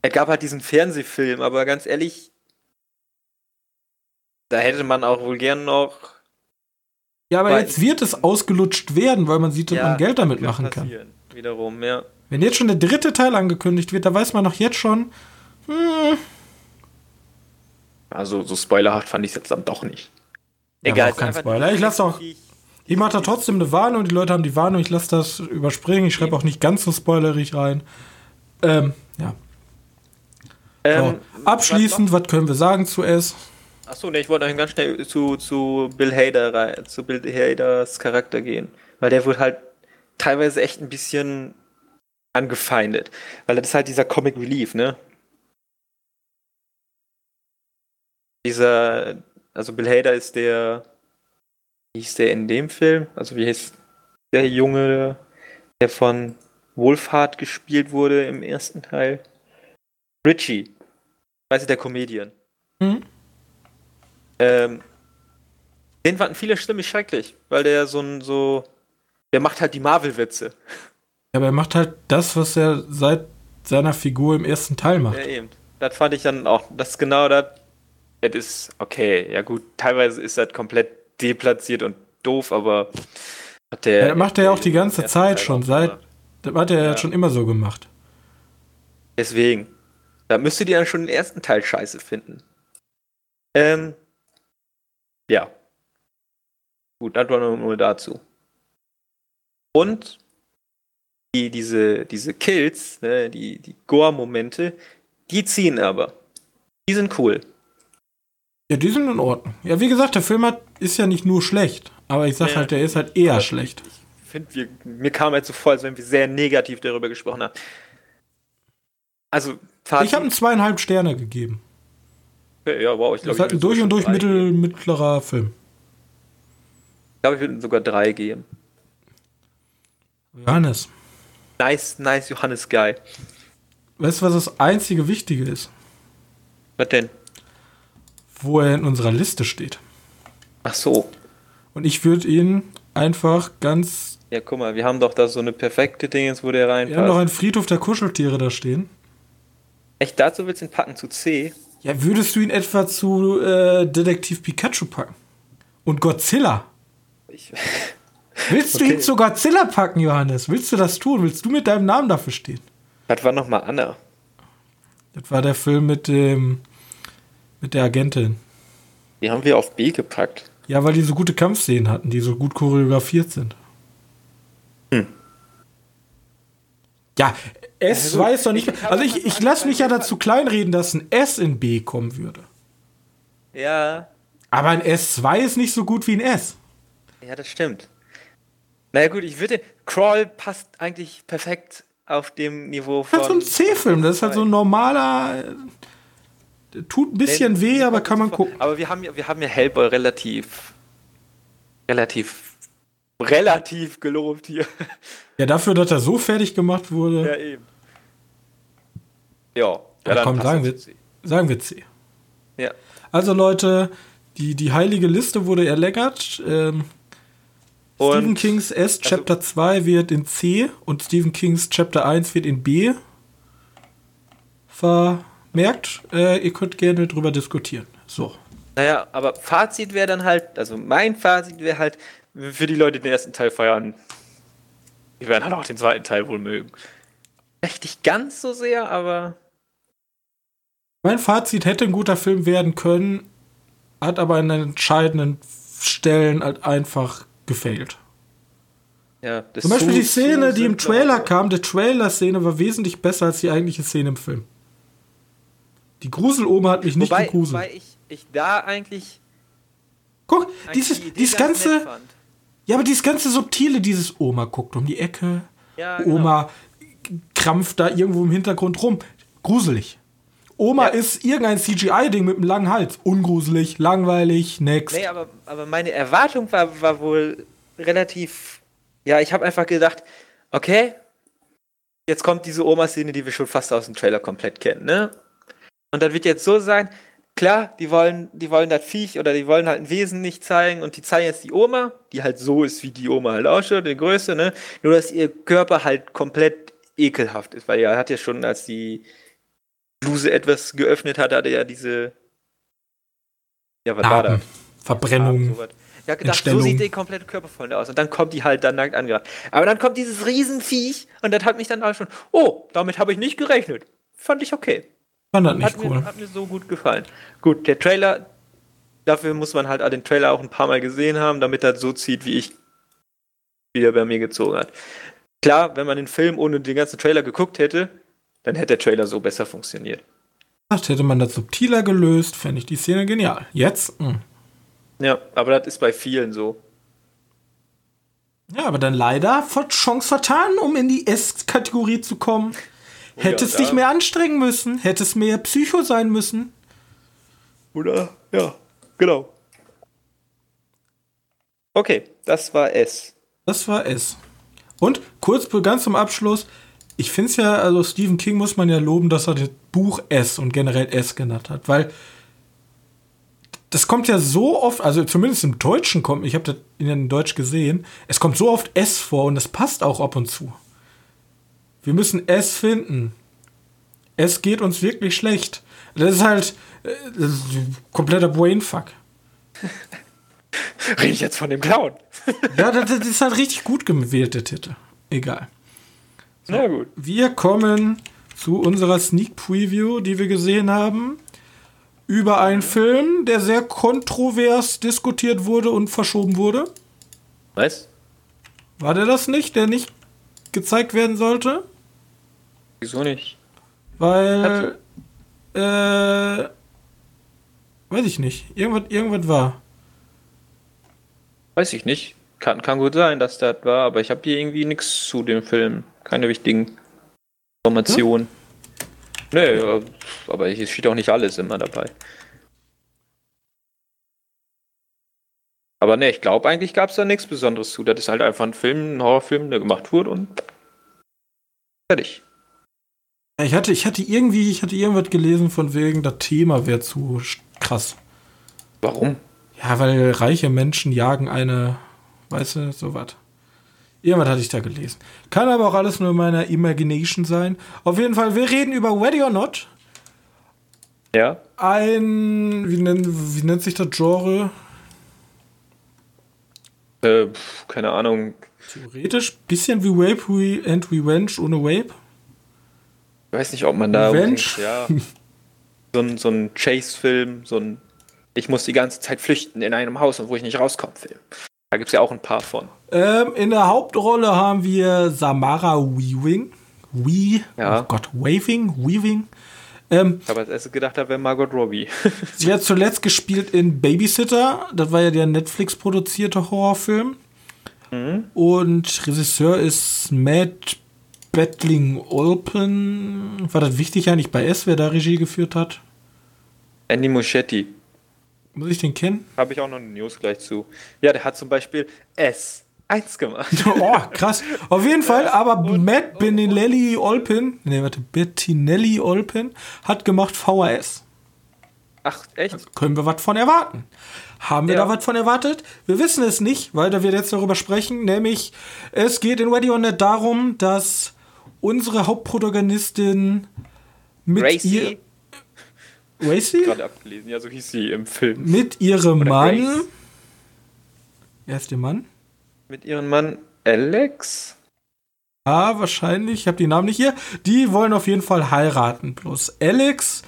Speaker 2: Es gab halt diesen Fernsehfilm, aber ganz ehrlich, da hätte man auch wohl gern noch
Speaker 1: Ja, aber jetzt wird es ausgelutscht werden, weil man sieht, dass man Geld damit machen kann.
Speaker 2: Wiederum, ja.
Speaker 1: Wenn jetzt schon der dritte Teil angekündigt wird, da weiß man doch jetzt schon,
Speaker 2: Also so spoilerhaft fand ich es jetzt dann doch nicht.
Speaker 1: Ja,
Speaker 2: Egal,
Speaker 1: auch kein Spoiler. Ich lass doch-
Speaker 2: die-
Speaker 1: ich mache da trotzdem eine Warnung, die Leute haben die Warnung, ich lasse das überspringen, ich schreibe auch nicht ganz so spoilerig rein. Ähm, ja. So.
Speaker 2: Ähm,
Speaker 1: Abschließend, was können wir sagen zu S?
Speaker 2: Achso, ne, ich wollte noch ganz schnell zu, zu Bill Hader rein, zu Bill Haders Charakter gehen. Weil der wird halt teilweise echt ein bisschen angefeindet. Weil das ist halt dieser Comic Relief, ne? Dieser, also Bill Hader ist der, wie hieß der in dem Film? Also wie hieß der Junge, der von Wolfhard gespielt wurde im ersten Teil? Richie. Weißt du, der Comedian.
Speaker 1: Hm?
Speaker 2: Ähm, den fanden viele ziemlich schrecklich, weil der so ein so. Der macht halt die Marvel-Witze.
Speaker 1: Aber er macht halt das, was er seit seiner Figur im ersten Teil macht.
Speaker 2: Ja, eben. Das fand ich dann auch. Das ist genau das. Es ist okay. Ja, gut. Teilweise ist das komplett deplatziert und doof, aber
Speaker 1: hat der. Ja, macht er ja auch die ganze Zeit schon, seit. Das hat er ja schon immer so gemacht.
Speaker 2: Deswegen. Da müsstet ihr dann schon den ersten Teil scheiße finden. Ähm. Ja. Gut, das war nur dazu. Und die, diese, diese Kills, ne, die, die Gore-Momente, die ziehen aber. Die sind cool.
Speaker 1: Ja, die sind in Ordnung. Ja, wie gesagt, der Film hat, ist ja nicht nur schlecht, aber ich sag ja, halt, der ist halt eher schlecht.
Speaker 2: Ich finde, mir kam jetzt so vor, als wenn wir sehr negativ darüber gesprochen haben.
Speaker 1: Also, Fazit. Ich habe ihm zweieinhalb Sterne gegeben.
Speaker 2: Okay, ja, wow, ich glaube.
Speaker 1: Das ist halt ein durch und durch mittel, mittlerer Film.
Speaker 2: Ich glaube, ich würde ihm sogar drei geben.
Speaker 1: Johannes.
Speaker 2: Nice, nice Johannes Guy.
Speaker 1: Weißt du, was das einzige Wichtige ist?
Speaker 2: Was denn?
Speaker 1: Wo er in unserer Liste steht.
Speaker 2: Ach so.
Speaker 1: Und ich würde ihn einfach ganz.
Speaker 2: Ja, guck mal, wir haben doch da so eine perfekte Dingens, wo der reinpasst.
Speaker 1: Wir haben noch einen Friedhof der Kuscheltiere da stehen.
Speaker 2: Echt, dazu willst du ihn packen, zu C?
Speaker 1: Ja, würdest du ihn etwa zu äh, Detektiv Pikachu packen? Und Godzilla? Ich. [LAUGHS] Willst okay. du ihn zu Godzilla packen, Johannes? Willst du das tun? Willst du mit deinem Namen dafür stehen?
Speaker 2: Das war nochmal Anna.
Speaker 1: Das war der Film mit dem. Mit der Agentin.
Speaker 2: Die haben wir auf B gepackt.
Speaker 1: Ja, weil die so gute Kampfszenen hatten, die so gut choreografiert sind. Hm. Ja, S also, weiß doch nicht. Also ich, ich lasse mich ja dazu kleinreden, dass ein S in B kommen würde.
Speaker 2: Ja.
Speaker 1: Aber ein S2 ist nicht so gut wie ein S.
Speaker 2: Ja, das stimmt. Naja gut, ich würde. Crawl passt eigentlich perfekt auf dem Niveau
Speaker 1: von. Das ist so ein C-Film, das ist halt so ein normaler. Tut ein bisschen nee, weh, aber kann man gucken.
Speaker 2: Aber wir haben ja, wir haben ja Hellboy relativ. relativ. relativ gelobt hier.
Speaker 1: Ja, dafür, dass er so fertig gemacht wurde.
Speaker 2: Ja, eben. Ja, ja,
Speaker 1: ja komm, sagen wir, C. sagen wir C.
Speaker 2: Ja.
Speaker 1: Also Leute, die, die heilige Liste wurde erlängert. Ähm, Stephen Kings S also, Chapter 2 wird in C und Stephen Kings Chapter 1 wird in B vermerkt. Äh, ihr könnt gerne drüber diskutieren. So.
Speaker 2: Naja, aber Fazit wäre dann halt, also mein Fazit wäre halt, für die Leute, die den ersten Teil feiern, die werden halt auch den zweiten Teil wohl mögen. Echt nicht ganz so sehr, aber.
Speaker 1: Mein Fazit hätte ein guter Film werden können, hat aber an entscheidenden Stellen halt einfach gefailt.
Speaker 2: Ja,
Speaker 1: Zum Beispiel die Szene, die im Trailer kam, die Trailer-Szene war wesentlich besser als die eigentliche Szene im Film. Die Gruseloma hat mich nicht wobei, gegruselt. Wobei
Speaker 2: ich, ich da eigentlich.
Speaker 1: Guck, dieses, die dieses ganze. Ja, aber dieses ganze Subtile, dieses Oma guckt um die Ecke. Ja, genau. Oma krampft da irgendwo im Hintergrund rum. Gruselig. Oma ja. ist irgendein CGI-Ding mit einem langen Hals. Ungruselig, langweilig, next.
Speaker 2: Nee, aber, aber meine Erwartung war, war wohl relativ. Ja, ich habe einfach gedacht, okay, jetzt kommt diese Oma-Szene, die wir schon fast aus dem Trailer komplett kennen, ne? Und das wird jetzt so sein, klar, die wollen, die wollen das Viech oder die wollen halt ein Wesen nicht zeigen und die zeigen jetzt die Oma, die halt so ist, wie die Oma halt ausschaut, die Größe, ne? Nur, dass ihr Körper halt komplett ekelhaft ist, weil er hat ja schon, als die Bluse etwas geöffnet hat, hatte er ja diese.
Speaker 1: Ja, was Narben, war das? Verbrennung.
Speaker 2: Ja, gedacht, so sieht der komplette Körper voll aus. Und dann kommt die halt dann nackt angerannt. Aber dann kommt dieses Riesenviech und das hat mich dann auch schon. Oh, damit habe ich nicht gerechnet. Fand ich okay.
Speaker 1: Fand das nicht
Speaker 2: hat
Speaker 1: cool.
Speaker 2: Mir, hat mir so gut gefallen. Gut, der Trailer, dafür muss man halt den Trailer auch ein paar Mal gesehen haben, damit er so zieht, wie ich wieder bei mir gezogen hat. Klar, wenn man den Film ohne den ganzen Trailer geguckt hätte, dann hätte der Trailer so besser funktioniert.
Speaker 1: Ach, hätte man das subtiler gelöst, fände ich die Szene genial. Jetzt? Mh. Hm.
Speaker 2: Ja, aber das ist bei vielen so.
Speaker 1: Ja, aber dann leider Chance vertan, um in die S-Kategorie zu kommen. Oh, Hätte ja, es dich mehr anstrengen müssen, hätte es mehr Psycho sein müssen.
Speaker 2: Oder? Ja, genau. Okay, das war S.
Speaker 1: Das war S. Und kurz ganz zum Abschluss, ich finde es ja, also Stephen King muss man ja loben, dass er das Buch S und generell S genannt hat, weil das kommt ja so oft, also zumindest im Deutschen kommt, ich habe das in Deutsch gesehen, es kommt so oft S vor und es passt auch ab und zu. Wir müssen S finden. Es geht uns wirklich schlecht. Das ist halt äh, das ist kompletter Brainfuck.
Speaker 2: Rede ich jetzt von dem Clown?
Speaker 1: ja, das, das, ist halt richtig gut gewählt, der Titel. Egal.
Speaker 2: So, Na gut.
Speaker 1: Wir kommen zu unserer Sneak Preview, die wir gesehen haben. Über einen Film, der sehr kontrovers diskutiert wurde und verschoben wurde.
Speaker 2: Was?
Speaker 1: War der das nicht, der nicht gezeigt werden sollte?
Speaker 2: Wieso nicht?
Speaker 1: Weil. Äh. Weiß ich nicht. Irgendwas, irgendwas war.
Speaker 2: Weiß ich nicht. Kann, kann gut sein, dass das war, aber ich habe hier irgendwie nichts zu dem Film. Keine wichtigen Informationen. Hm? Nee, aber hier steht auch nicht alles immer dabei. Aber ne, ich glaube, eigentlich gab es da nichts Besonderes zu. Das ist halt einfach ein Film, ein Horrorfilm, der gemacht wurde und fertig.
Speaker 1: Ich hatte, ich hatte irgendwie, ich hatte irgendwas gelesen von wegen, das Thema wäre zu krass.
Speaker 2: Warum?
Speaker 1: Ja, weil reiche Menschen jagen eine, weißt du, so was. Irgendwas hatte ich da gelesen. Kann aber auch alles nur in meiner Imagination sein. Auf jeden Fall, wir reden über Ready or Not.
Speaker 2: Ja.
Speaker 1: Ein, wie, nennt, wie nennt sich das Genre?
Speaker 2: Äh, keine Ahnung.
Speaker 1: Theoretisch bisschen wie Rape and Revenge ohne Rape.
Speaker 2: Weiß nicht, ob man da. Revenge? Ja. [LAUGHS] so ein, so ein Chase-Film, so ein Ich muss die ganze Zeit flüchten in einem Haus und wo ich nicht rauskomme, Film. Da gibt es ja auch ein paar von.
Speaker 1: Ähm, in der Hauptrolle haben wir Samara Weaving. We, ja. oh Gott, Waving, Weaving.
Speaker 2: Ähm, ich habe als erstes gedacht, da wäre Margot Robbie. [LAUGHS]
Speaker 1: sie hat zuletzt gespielt in Babysitter. Das war ja der Netflix produzierte Horrorfilm. Mhm. Und Regisseur ist Matt Bettling Olpen. War das wichtig eigentlich bei S, wer da Regie geführt hat?
Speaker 2: Andy Muschetti.
Speaker 1: Muss ich den kennen?
Speaker 2: Habe ich auch noch eine News gleich zu. Ja, der hat zum Beispiel S. 1 gemacht. [LAUGHS]
Speaker 1: Oh, krass. Auf jeden Fall, aber und, Matt Beninelli Olpin, nee, warte, Bettinelli Olpin hat gemacht VHS.
Speaker 2: Ach, echt?
Speaker 1: Also können wir was von erwarten? Haben wir ja. da was von erwartet? Wir wissen es nicht, weil da wir jetzt darüber sprechen, nämlich es geht in Ready or Not darum, dass unsere Hauptprotagonistin mit
Speaker 2: Racy. ihr
Speaker 1: Racy?
Speaker 2: Gerade abgelesen, ja, so hieß sie im Film.
Speaker 1: Mit ihrem Oder Mann. Grace. Wer ist der Mann?
Speaker 2: mit ihrem Mann Alex.
Speaker 1: Ah, wahrscheinlich. Ich habe die Namen nicht hier. Die wollen auf jeden Fall heiraten. Bloß Alex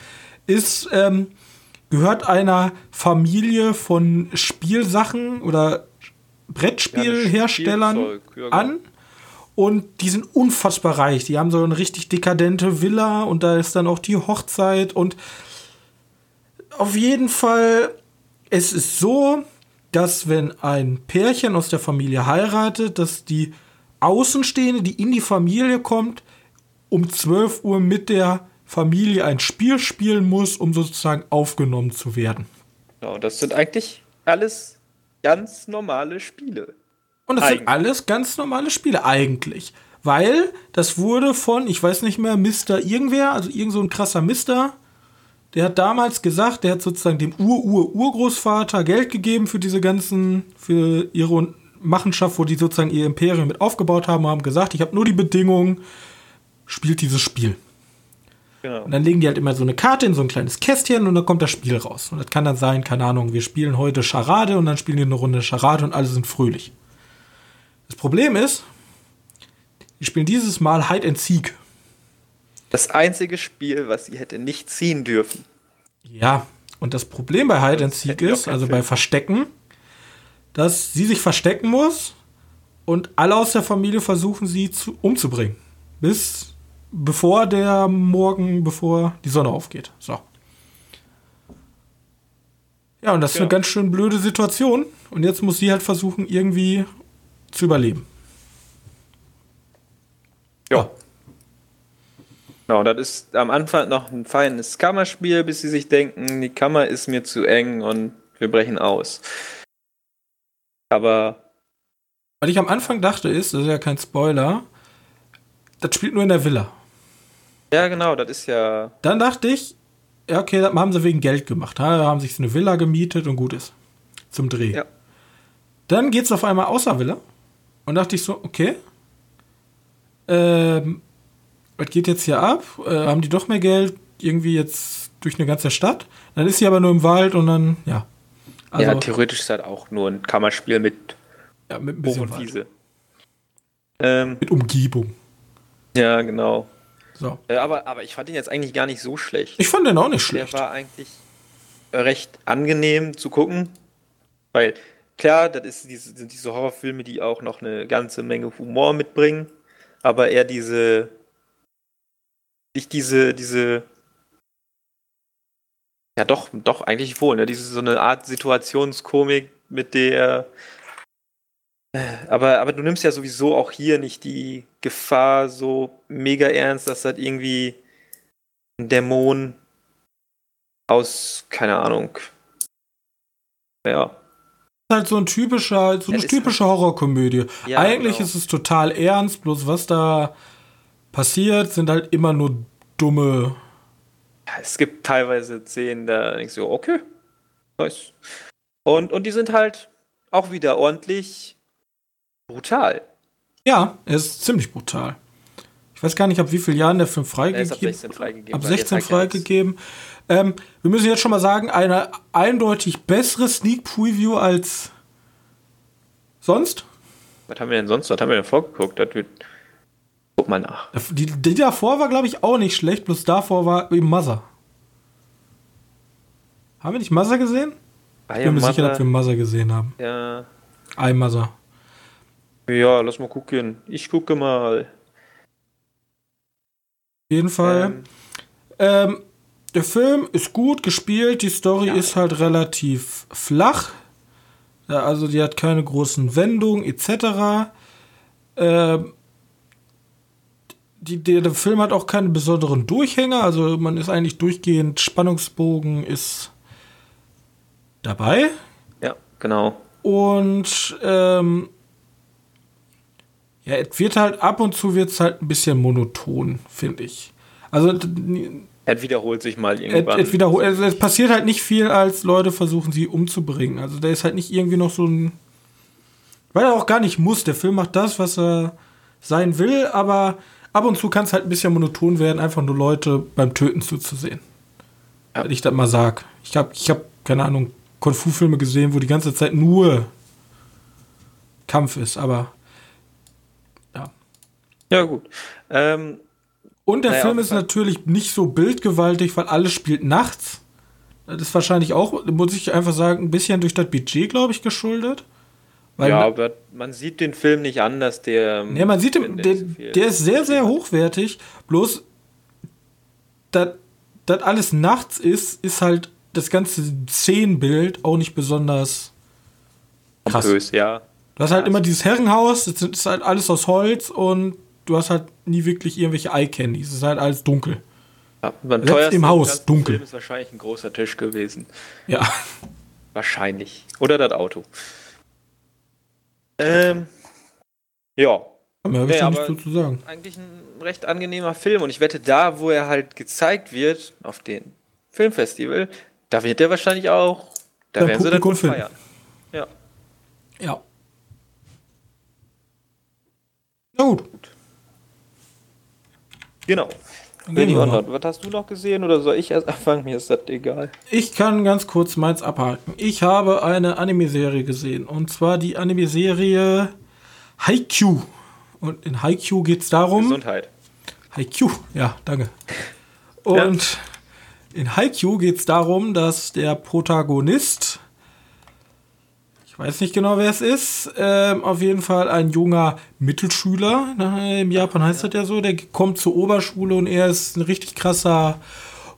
Speaker 1: ist ähm, gehört einer Familie von Spielsachen oder Brettspielherstellern ja, ja, an. Und die sind unfassbar reich. Die haben so eine richtig dekadente Villa und da ist dann auch die Hochzeit. Und auf jeden Fall, es ist so, dass wenn ein Pärchen aus der Familie heiratet, dass die Außenstehende, die in die Familie kommt, um 12 Uhr mit der Familie ein Spiel spielen muss, um sozusagen aufgenommen zu werden.
Speaker 2: Genau, das sind eigentlich alles ganz normale Spiele.
Speaker 1: Und das eigentlich. sind alles ganz normale Spiele, eigentlich. Weil das wurde von, ich weiß nicht mehr, Mr. Irgendwer, also irgend so ein krasser Mister, der hat damals gesagt, der hat sozusagen dem Ur-Ur-Urgroßvater Geld gegeben für diese ganzen, für ihre Machenschaft, wo die sozusagen ihr Imperium mit aufgebaut haben, haben gesagt, ich habe nur die Bedingungen, spielt dieses Spiel. Genau. Und dann legen die halt immer so eine Karte in so ein kleines Kästchen und dann kommt das Spiel raus. Und das kann dann sein, keine Ahnung, wir spielen heute Charade und dann spielen die eine Runde Charade und alle sind fröhlich. Das Problem ist, die spielen dieses Mal Hide and Seek.
Speaker 2: Das einzige Spiel, was sie hätte nicht ziehen dürfen.
Speaker 1: Ja, und das Problem bei Hide and Seek ist, also bei Verstecken, dass sie sich verstecken muss und alle aus der Familie versuchen, sie zu, umzubringen. Bis bevor der Morgen, bevor die Sonne aufgeht. So. Ja, und das ist ja. eine ganz schön blöde Situation. Und jetzt muss sie halt versuchen, irgendwie zu überleben.
Speaker 2: Ja. Genau, das ist am Anfang noch ein feines Kammerspiel, bis sie sich denken, die Kammer ist mir zu eng und wir brechen aus. Aber.
Speaker 1: Was ich am Anfang dachte ist, das ist ja kein Spoiler, das spielt nur in der Villa.
Speaker 2: Ja, genau, das ist ja.
Speaker 1: Dann dachte ich, ja, okay, das haben sie wegen Geld gemacht. Da haben sich eine Villa gemietet und gut ist. Zum Dreh. Ja. Dann geht's auf einmal außer Villa. Und dachte ich so, okay. Ähm, was geht jetzt hier ab? Äh, haben die doch mehr Geld? Irgendwie jetzt durch eine ganze Stadt? Dann ist sie aber nur im Wald und dann, ja.
Speaker 2: Also, ja, theoretisch ist das auch nur ein Kammerspiel mit
Speaker 1: Ja, mit ein bisschen
Speaker 2: und. Wiese. Ähm,
Speaker 1: Mit Umgebung.
Speaker 2: ja, genau.
Speaker 1: So.
Speaker 2: Äh, aber, aber ich fand ihn jetzt eigentlich gar nicht so schlecht.
Speaker 1: Ich fand den auch nicht
Speaker 2: Der
Speaker 1: schlecht.
Speaker 2: war eigentlich recht angenehm zu gucken. Weil, klar, das ist diese, sind diese Horrorfilme, die auch noch eine ganze Menge Humor mitbringen. Aber eher diese. Nicht diese, diese. Ja, doch, doch, eigentlich wohl, ne? Diese so eine Art Situationskomik, mit der. Äh, Aber, aber du nimmst ja sowieso auch hier nicht die Gefahr so mega ernst, dass das irgendwie ein Dämon aus, keine Ahnung. Ja.
Speaker 1: Ist halt so ein typischer, so eine
Speaker 2: ist
Speaker 1: typische Horrorkomödie.
Speaker 2: Ja,
Speaker 1: Eigentlich
Speaker 2: genau.
Speaker 1: ist es total ernst, bloß was da passiert, sind halt immer nur dumme.
Speaker 2: Es gibt teilweise Szenen, da denkst du, okay, nice. Und, und die sind halt auch wieder ordentlich brutal.
Speaker 1: Ja, er ist ziemlich brutal. Ich weiß gar nicht, ab wie vielen Jahren der Film
Speaker 2: Er ist ab
Speaker 1: freigegeben
Speaker 2: 16 freigegeben.
Speaker 1: ab
Speaker 2: weil der
Speaker 1: 16
Speaker 2: zeigt ja nichts.
Speaker 1: freigegeben. Ähm, wir müssen jetzt schon mal sagen, eine eindeutig bessere Sneak Preview als sonst.
Speaker 2: Was haben wir denn sonst? Was haben wir denn vorgeguckt? Das wird. Guck mal nach.
Speaker 1: Die, die davor war, glaube ich, auch nicht schlecht, bloß davor war eben Mother. Haben wir nicht Mother gesehen? Ich bin mir sicher,
Speaker 2: Mother,
Speaker 1: dass wir Mother gesehen haben.
Speaker 2: ja,
Speaker 1: I Mother.
Speaker 2: ja, lass mal gucken. Ich gucke mal.
Speaker 1: Auf jeden Fall.
Speaker 2: Ähm,
Speaker 1: Ähm, der Film ist gut gespielt, die Story
Speaker 2: Ja.
Speaker 1: ist halt relativ flach. Ja, also die hat keine großen Wendungen etc. Ähm, die, der, der Film hat auch keine besonderen Durchhänger, also man ist eigentlich durchgehend, Spannungsbogen ist dabei.
Speaker 2: ja, genau.
Speaker 1: Und ähm, ja, es wird halt ab und zu wird es halt ein bisschen monoton, finde ich. Also
Speaker 2: Er wiederholt sich mal
Speaker 1: es,
Speaker 2: irgendwann.
Speaker 1: es, wiederhol- es, es passiert halt nicht viel, als Leute versuchen, sie umzubringen. Also da ist halt nicht irgendwie noch so ein. Weil er auch gar nicht muss. Der Film macht das, was er sein will, aber ab und zu kann es halt ein bisschen monoton werden, einfach nur Leute beim Töten zuzusehen.
Speaker 2: Ja.
Speaker 1: Wenn ich das mal sag. Ich habe, ich hab, keine Ahnung, Kung-Fu-Filme gesehen, wo die ganze Zeit nur Kampf ist, aber.
Speaker 2: ja, gut. Ähm,
Speaker 1: Und der
Speaker 2: Naja,
Speaker 1: Film ist natürlich nicht so bildgewaltig, weil alles spielt nachts. Das ist wahrscheinlich auch, muss ich einfach sagen, ein bisschen durch das Budget, glaube ich, geschuldet. Weil
Speaker 2: ja, aber man sieht den Film nicht an, dass der.
Speaker 1: ja, man sieht,
Speaker 2: wenn
Speaker 1: der,
Speaker 2: der
Speaker 1: ist sehr, sehr hochwertig. Bloß, dass das alles nachts ist, ist halt das ganze Szenenbild auch nicht besonders krass.
Speaker 2: Pompös, ja.
Speaker 1: Du hast halt
Speaker 2: Ja,
Speaker 1: immer dieses Herrenhaus, das ist halt alles aus Holz und du hast halt nie wirklich irgendwelche Eye-Candies. Es ist halt alles dunkel.
Speaker 2: ja beim
Speaker 1: Selbst im Haus, dunkel.
Speaker 2: Film ist wahrscheinlich ein großer Tisch gewesen.
Speaker 1: Ja.
Speaker 2: Wahrscheinlich. Oder das Auto. Ähm, ja,
Speaker 1: ich
Speaker 2: Nee, aber-
Speaker 1: so zu sagen.
Speaker 2: eigentlich ein recht angenehmer Film und ich wette, da, wo er halt gezeigt wird, auf dem Filmfestival, da wird er wahrscheinlich auch, da werden sie dann feiern. Ja.
Speaker 1: Ja. Na gut.
Speaker 2: Genau.
Speaker 1: Wir mal.
Speaker 2: Onot, was hast du noch gesehen oder soll ich erst [LAUGHS] anfangen? Mir ist das egal.
Speaker 1: Ich kann ganz kurz meins abhaken. Ich habe eine Anime-Serie gesehen. Und zwar die Anime-Serie Haikyuu. Und in Haikyuu geht es darum.
Speaker 2: Gesundheit.
Speaker 1: Haikyuu, ja, danke. Und in Haikyuu geht es darum, dass der Protagonist, ich weiß nicht genau, wer es ist, ähm, auf jeden Fall ein junger Mittelschüler, ne, im Japan heißt das ja so, der kommt zur Oberschule und er ist ein richtig krasser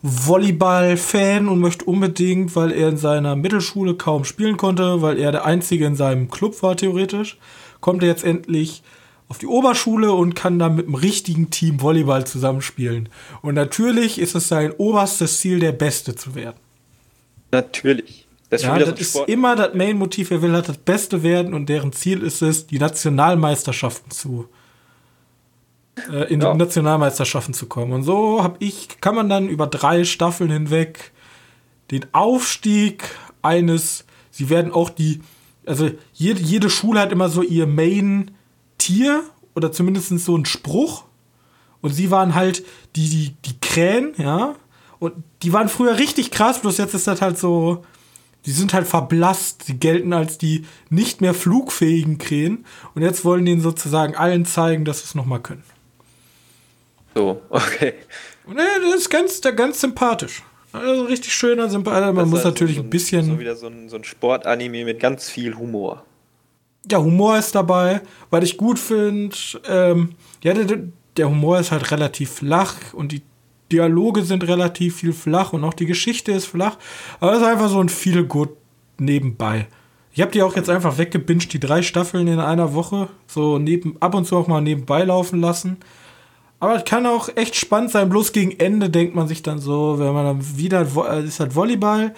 Speaker 1: Volleyball-Fan und möchte unbedingt, weil er in seiner Mittelschule kaum spielen konnte, weil er der Einzige in seinem Club war theoretisch, kommt er jetzt endlich auf die Oberschule und kann dann mit dem richtigen Team Volleyball zusammenspielen. Und natürlich ist es sein oberstes Ziel, der Beste zu werden.
Speaker 2: Natürlich. Das ist
Speaker 1: Ja, das
Speaker 2: so
Speaker 1: ist immer das Main-Motiv. Er will halt das Beste werden und deren Ziel ist es, die Nationalmeisterschaften zu äh, in
Speaker 2: Ja.
Speaker 1: die Nationalmeisterschaften zu kommen. Und so hab ich, kann man dann über drei Staffeln hinweg den Aufstieg eines, sie werden auch die, also jede, jede Schule hat immer so ihr Main-Tier oder zumindest so einen Spruch. Und sie waren halt die, die, die Krähen, ja. Und die waren früher richtig krass, bloß jetzt ist das halt so, die sind halt verblasst. Sie gelten als die nicht mehr flugfähigen Krähen. Und jetzt wollen die sozusagen allen zeigen, dass sie es nochmal können.
Speaker 2: So, okay.
Speaker 1: Und ja, das ist ganz, ganz sympathisch. Also richtig schöner, sympathisch. Man das muss natürlich so ein, bisschen.
Speaker 2: So wieder so ein, so ein Sportanime mit ganz viel Humor.
Speaker 1: Ja, Humor ist dabei, weil ich gut finde. Ähm, ja, der, der Humor ist halt relativ flach und die Dialoge sind relativ viel flach und auch die Geschichte ist flach. Aber es ist einfach so ein viel gut nebenbei. Ich habe die auch jetzt einfach weggebinged, die drei Staffeln in einer Woche. So neben, ab und zu auch mal nebenbei laufen lassen. Aber es kann auch echt spannend sein. Bloß gegen Ende denkt man sich dann so, wenn man dann wieder, äh, ist halt Volleyball.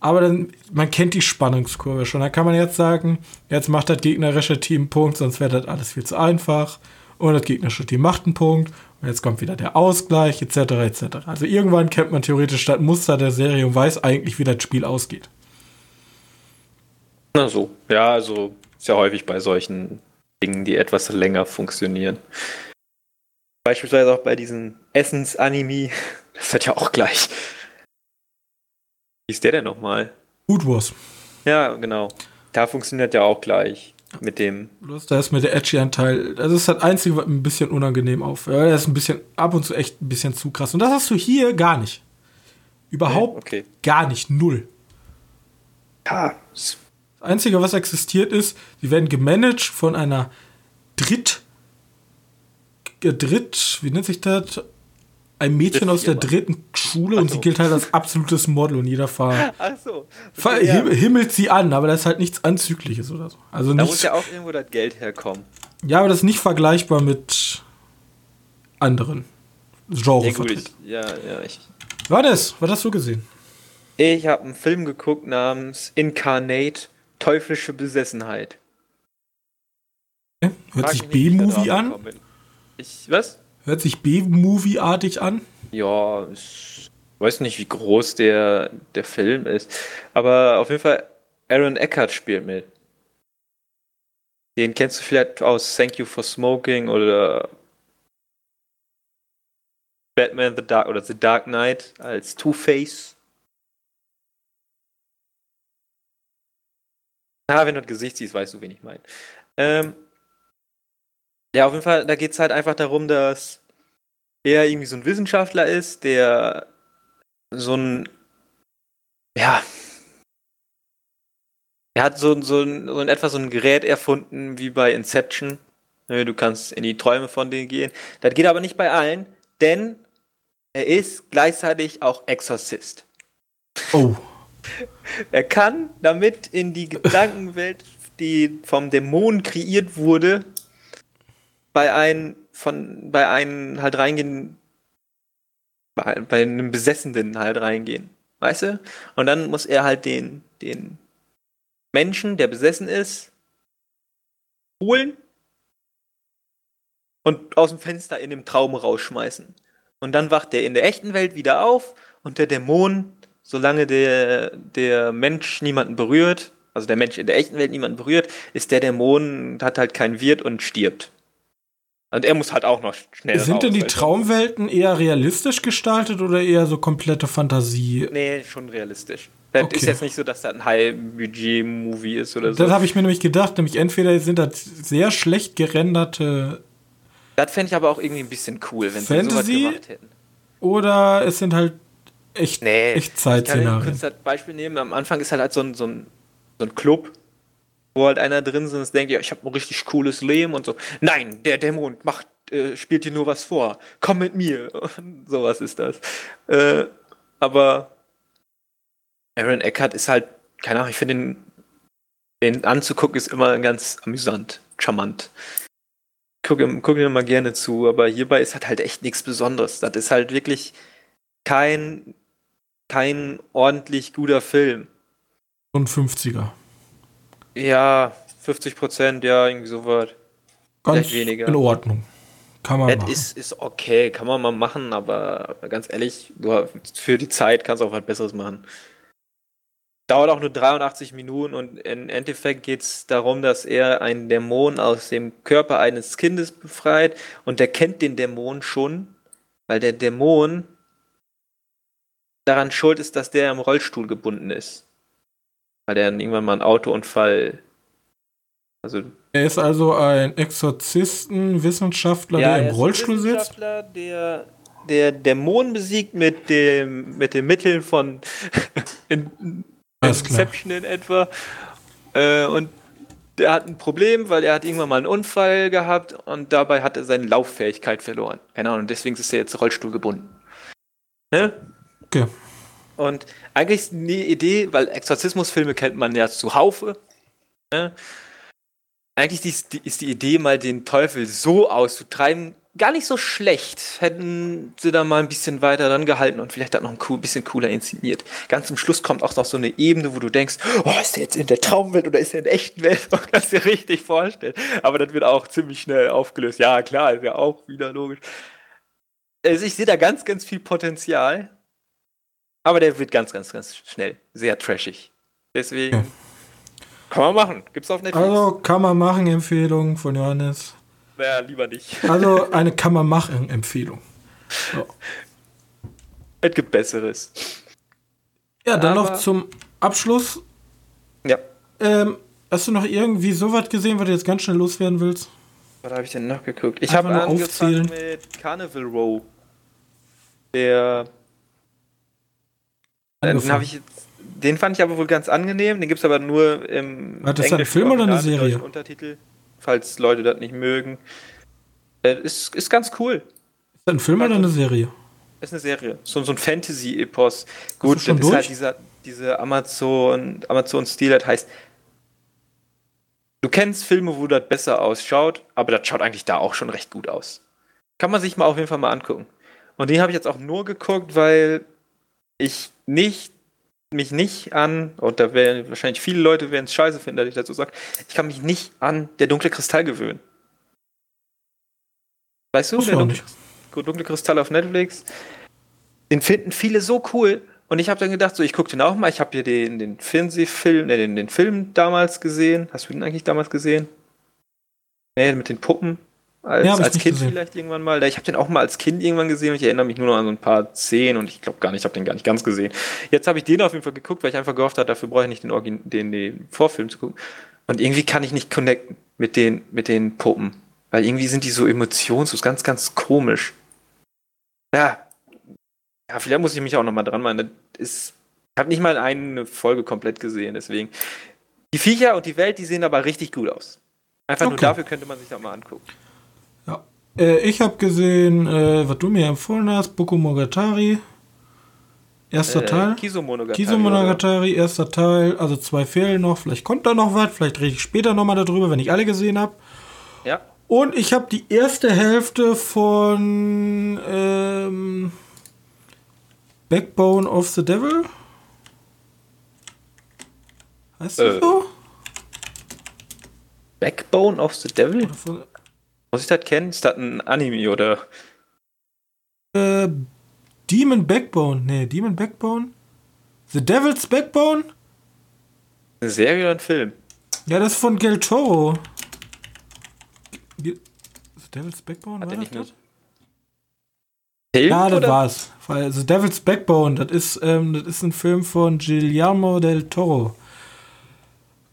Speaker 1: Aber dann, man kennt die Spannungskurve schon. Da kann man jetzt sagen, jetzt macht das gegnerische Team einen Punkt, sonst wäre das alles viel zu einfach. Und das gegnerische Team macht einen Punkt. Jetzt kommt wieder der Ausgleich, etc. etc. Also irgendwann kennt man theoretisch das Muster der Serie und weiß eigentlich, wie das Spiel ausgeht.
Speaker 2: Na so, ja, also ist ja häufig bei solchen Dingen, die etwas länger funktionieren. Beispielsweise auch bei diesen Essens-Anime, [LAUGHS] das wird ja auch gleich. Wie ist der denn nochmal?
Speaker 1: Food Wars.
Speaker 2: Ja, genau. Da funktioniert ja auch gleich mit dem.
Speaker 1: Bloß da ist mit der edgy Anteil. Das ist das Einzige, was ein bisschen unangenehm auf. Ja, das ist ein bisschen ab und zu echt ein bisschen zu krass. Und das hast du hier gar nicht. Überhaupt okay. gar nicht. Null.
Speaker 2: Ja.
Speaker 1: Das Einzige, was existiert, ist, sie werden gemanagt von einer Dritt. Dritt, wie nennt sich das? Ein Mädchen aus der dritten Schule und sie gilt halt als absolutes Model und jeder Fahr [LAUGHS] Ach so. Ja. himmelt sie an, aber das ist halt nichts Anzügliches oder so. Also
Speaker 2: da
Speaker 1: nicht,
Speaker 2: muss ja auch irgendwo das Geld herkommen.
Speaker 1: Ja, aber das ist nicht vergleichbar mit anderen Genre. Ja,
Speaker 2: ja, ja, ich.
Speaker 1: Was was hast du gesehen?
Speaker 2: Ich habe einen Film geguckt namens Incarnate, teuflische Besessenheit.
Speaker 1: Hört sich B-Movie an?
Speaker 2: Ich, was?
Speaker 1: Hört sich B-Movie-artig an?
Speaker 2: Ja, ich weiß nicht, wie groß der, der Film ist. Aber auf jeden Fall, Aaron Eckhart spielt mit. Den kennst du vielleicht aus Thank You for Smoking oder Batman The Dark oder The Dark Knight als Two-Face. Ah, wenn du das Gesicht siehst, weißt du, wen ich meine. Ähm, ja, auf jeden Fall, da geht es halt einfach darum, dass er irgendwie so ein Wissenschaftler ist, der so ein, ja, er hat so, so, ein, so ein etwa so ein Gerät erfunden wie bei Inception. Du kannst in die Träume von denen gehen. Das geht aber nicht bei allen, denn er ist gleichzeitig auch Exorzist.
Speaker 1: Oh. [LAUGHS]
Speaker 2: Er kann damit in die Gedankenwelt, die vom Dämon kreiert wurde, bei einem von bei einem halt reingehen, bei, bei einem Besessenen halt reingehen. Weißt du? Und dann muss er halt den, den Menschen, der besessen ist, holen und aus dem Fenster in dem Traum rausschmeißen. Und dann wacht er in der echten Welt wieder auf und der Dämon, solange der, der Mensch niemanden berührt, also der Mensch in der echten Welt niemanden berührt, ist der Dämon, hat halt keinen Wirt und stirbt. Und er muss halt auch noch schnell
Speaker 1: Sind denn die Traumwelten eher realistisch gestaltet oder eher so komplette Fantasie?
Speaker 2: Nee, schon realistisch. Das okay. ist jetzt nicht so, dass das ein High-Budget-Movie ist oder
Speaker 1: so. Das habe ich mir nämlich gedacht. Nämlich entweder sind das sehr schlecht gerenderte.
Speaker 2: Das fände ich aber auch irgendwie ein bisschen cool, wenn sie sowas gemacht hätten.
Speaker 1: Oder es sind halt echt,
Speaker 2: nee,
Speaker 1: echt Zeitszenarien.
Speaker 2: Ich kann das Beispiel nehmen. Am Anfang ist halt, halt so ein, so ein, so ein Club, wo halt einer drin ist und denkt, ja, ich habe ein richtig cooles Leben und so. Nein, der Dämon macht, äh, spielt dir nur was vor. Komm mit mir. [LAUGHS] Sowas ist das. Äh, aber Aaron Eckhart ist halt, keine Ahnung, ich finde den, den anzugucken ist immer ganz amüsant, charmant. Gucke guck mir mal gerne zu, aber hierbei ist halt, halt echt nichts Besonderes. Das ist halt wirklich kein, kein ordentlich guter Film.
Speaker 1: Und 50er.
Speaker 2: Ja, 50 Prozent, ja, irgendwie so was.
Speaker 1: Ganz Vielleicht weniger. in Ordnung. Kann man
Speaker 2: das machen. Ist, ist okay, kann man mal machen, aber ganz ehrlich, für die Zeit kannst du auch was Besseres machen. Dauert auch nur 83 Minuten und im Endeffekt geht es darum, dass er einen Dämon aus dem Körper eines Kindes befreit und der kennt den Dämon schon, weil der Dämon daran schuld ist, dass der im Rollstuhl gebunden ist. Weil er irgendwann mal einen Autounfall.
Speaker 1: Also er ist also ein Exorzisten-Wissenschaftler, ja, der im Rollstuhl sitzt.
Speaker 2: Der, der Dämonen besiegt mit dem mit den Mitteln von [LAUGHS] in, Inception in etwa. Äh, und der hat ein Problem, weil er hat irgendwann mal einen Unfall gehabt und dabei hat er seine Lauffähigkeit verloren. Keine Ahnung, deswegen ist er jetzt Rollstuhl gebunden. Ne? Okay. Und eigentlich ist die Idee, weil Exorzismusfilme kennt man ja zuhaufe. Ne? Eigentlich ist die, ist die Idee, mal den Teufel so auszutreiben, gar nicht so schlecht. Hätten sie da mal ein bisschen weiter dran gehalten und vielleicht auch noch ein cool, bisschen cooler inszeniert. Ganz zum Schluss kommt auch noch so eine Ebene, wo du denkst, oh, ist der jetzt in der Traumwelt oder ist er in der echten Welt? Man kann es dir richtig vorstellen. Aber das wird auch ziemlich schnell aufgelöst. Ja, klar, ist ja auch wieder logisch. Also ich sehe da ganz, ganz viel Potenzial. Aber der wird ganz, ganz, ganz schnell sehr trashig. Deswegen ja. kann man machen. Gibt's auf Netflix.
Speaker 1: Also kann man machen, Empfehlung von Johannes.
Speaker 2: Naja, lieber nicht. [LAUGHS]
Speaker 1: Also eine kann man machen Empfehlung. So.
Speaker 2: Es gibt Besseres.
Speaker 1: Ja, dann Aber noch zum Abschluss.
Speaker 2: Ja.
Speaker 1: Ähm, hast du noch irgendwie sowas gesehen, was du jetzt ganz schnell loswerden willst?
Speaker 2: Was habe ich denn noch geguckt? Ich habe angefangen mit Carnival Row. Der. Den, ich jetzt, den fand ich aber wohl ganz angenehm. Den gibt es aber nur im.
Speaker 1: War das ein Film oder eine Serie?
Speaker 2: Untertitel falls Leute das nicht mögen. Äh, ist, ist ganz cool. Ist
Speaker 1: das ein Film oder eine Serie?
Speaker 2: Ist eine Serie. So, so ein Fantasy-Epos. Gut, das ist halt dieser, diese Amazon-Stil, Amazon das heißt, du kennst Filme, wo das besser ausschaut, aber das schaut eigentlich da auch schon recht gut aus. Kann man sich mal auf jeden Fall mal angucken. Und den habe ich jetzt auch nur geguckt, weil ich nicht mich nicht an, und da werden wahrscheinlich viele Leute werden es scheiße finden, dass ich dazu sage, ich kann mich nicht an der dunkle Kristall gewöhnen. Weißt du, der dunkle, dunkle, Kristall auf Netflix, den finden viele so cool. Und ich habe dann gedacht, so, ich gucke den auch mal. Ich habe hier den, den Fernsehfilm, äh, den, den Film damals gesehen. Hast du den eigentlich damals gesehen? Nee, mit den Puppen. Als, ja, als Kind gesehen. vielleicht irgendwann mal. Ich habe den auch mal als Kind irgendwann gesehen und ich erinnere mich nur noch an so ein paar Szenen und ich glaube gar nicht, ich habe den gar nicht ganz gesehen. Jetzt habe ich den auf jeden Fall geguckt, weil ich einfach gehofft habe, dafür brauche ich nicht den, Origin den, den Vorfilm zu gucken. Und irgendwie kann ich nicht connecten mit den, mit den Puppen. Weil irgendwie sind die so emotionslos, ganz, ganz komisch. Ja. Ja, vielleicht muss ich mich auch nochmal dran machen. ich habe nicht mal eine Folge komplett gesehen, deswegen. Die Viecher und die Welt, die sehen aber richtig gut aus. Einfach okay. nur dafür könnte man sich das mal angucken.
Speaker 1: Äh, ich habe gesehen, äh, was du mir empfohlen hast, Boku Mogatari. Erster äh, Teil.
Speaker 2: Kisomonogatari.
Speaker 1: Kisomonogatari, erster Teil. Also zwei fehlen noch. Vielleicht kommt da noch was. Vielleicht rede ich später nochmal darüber, wenn ich alle gesehen habe.
Speaker 2: Ja.
Speaker 1: Und ich habe die erste Hälfte von ähm, Backbone of the Devil.
Speaker 2: Heißt das äh. so? Backbone of the Devil? Muss ich das kennen? Ist das ein Anime oder?
Speaker 1: Äh, Demon Backbone. Nee, Demon Backbone? The Devil's Backbone?
Speaker 2: Eine Serie oder ein Film?
Speaker 1: Ja, das ist von Del Toro. The Devil's Backbone?
Speaker 2: Hat war nicht
Speaker 1: das? Film, ja, das oder? war's. The Devil's Backbone, das ist, ähm, das ist ein Film von Guillermo del Toro.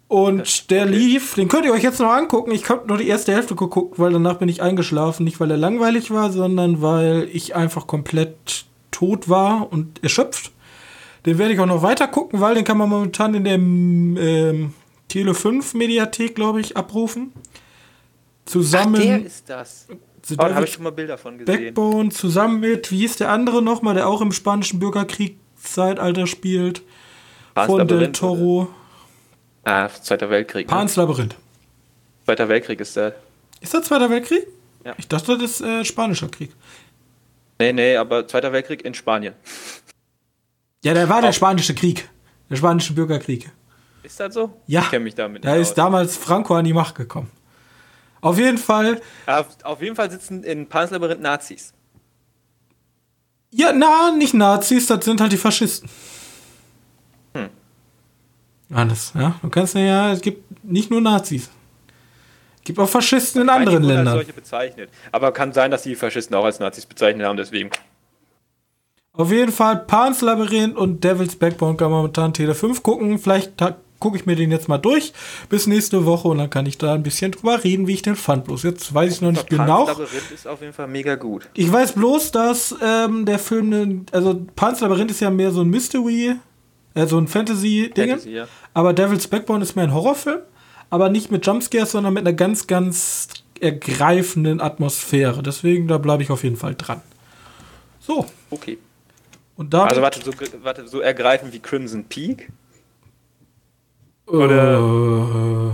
Speaker 1: Und der okay. lief, den könnt ihr euch jetzt noch angucken. Ich habe nur die erste Hälfte geguckt, weil danach bin ich eingeschlafen. Nicht, weil er langweilig war, sondern weil ich einfach komplett tot war und erschöpft. Den werde ich auch noch weiter gucken, weil den kann man momentan in der ähm, Tele 5 Mediathek, glaube ich, abrufen. Zusammen. Ach,
Speaker 2: der ist das. Oh, habe ich schon mal Bilder von gesehen.
Speaker 1: Backbone zusammen mit, wie ist der andere nochmal, der auch im spanischen Bürgerkriegszeitalter spielt? Von Del Toro. Oder?
Speaker 2: Ah, Zweiter Weltkrieg.
Speaker 1: Ne? Pans Labyrinth.
Speaker 2: Zweiter Weltkrieg ist der.
Speaker 1: Ist das Zweiter Weltkrieg? Ja. Ich dachte, das ist äh, Spanischer Krieg.
Speaker 2: Nee, nee, aber Zweiter Weltkrieg in Spanien.
Speaker 1: Ja, der war Auch. der Spanische Krieg. Der Spanische Bürgerkrieg.
Speaker 2: Ist das so?
Speaker 1: Ja. Ich kenne mich damit Da ist aus. damals Franco an die Macht gekommen. Auf jeden Fall.
Speaker 2: Auf, auf jeden Fall sitzen in Pans Labyrinth Nazis.
Speaker 1: Ja, na, nicht Nazis, das sind halt die Faschisten. Alles, ja. Du kannst ja, es gibt nicht nur Nazis. Es gibt auch Faschisten in anderen Ländern. Als solche
Speaker 2: bezeichnet. Aber kann sein, dass die Faschisten auch als Nazis bezeichnet haben, deswegen.
Speaker 1: Auf jeden Fall Pan's Labyrinth und Devil's Backbone kann man momentan Tele 5 gucken. Vielleicht gucke ich mir den jetzt mal durch bis nächste Woche und dann kann ich da ein bisschen drüber reden, wie ich den fand. Bloß jetzt weiß ich noch nicht genau.
Speaker 2: Labyrinth ist auf jeden Fall mega gut.
Speaker 1: Ich weiß bloß, dass ähm, der Film, also Pan's Labyrinth ist ja mehr so ein Mystery, äh, so ein Fantasy-Ding. ja. Aber Devil's Backbone ist mehr ein Horrorfilm, aber nicht mit Jumpscares, sondern mit einer ganz, ganz ergreifenden Atmosphäre. Deswegen, da bleibe ich auf jeden Fall dran. So.
Speaker 2: Okay.
Speaker 1: Und damit,
Speaker 2: also warte so, warte, so ergreifend wie Crimson Peak?
Speaker 1: Oder?
Speaker 2: Äh,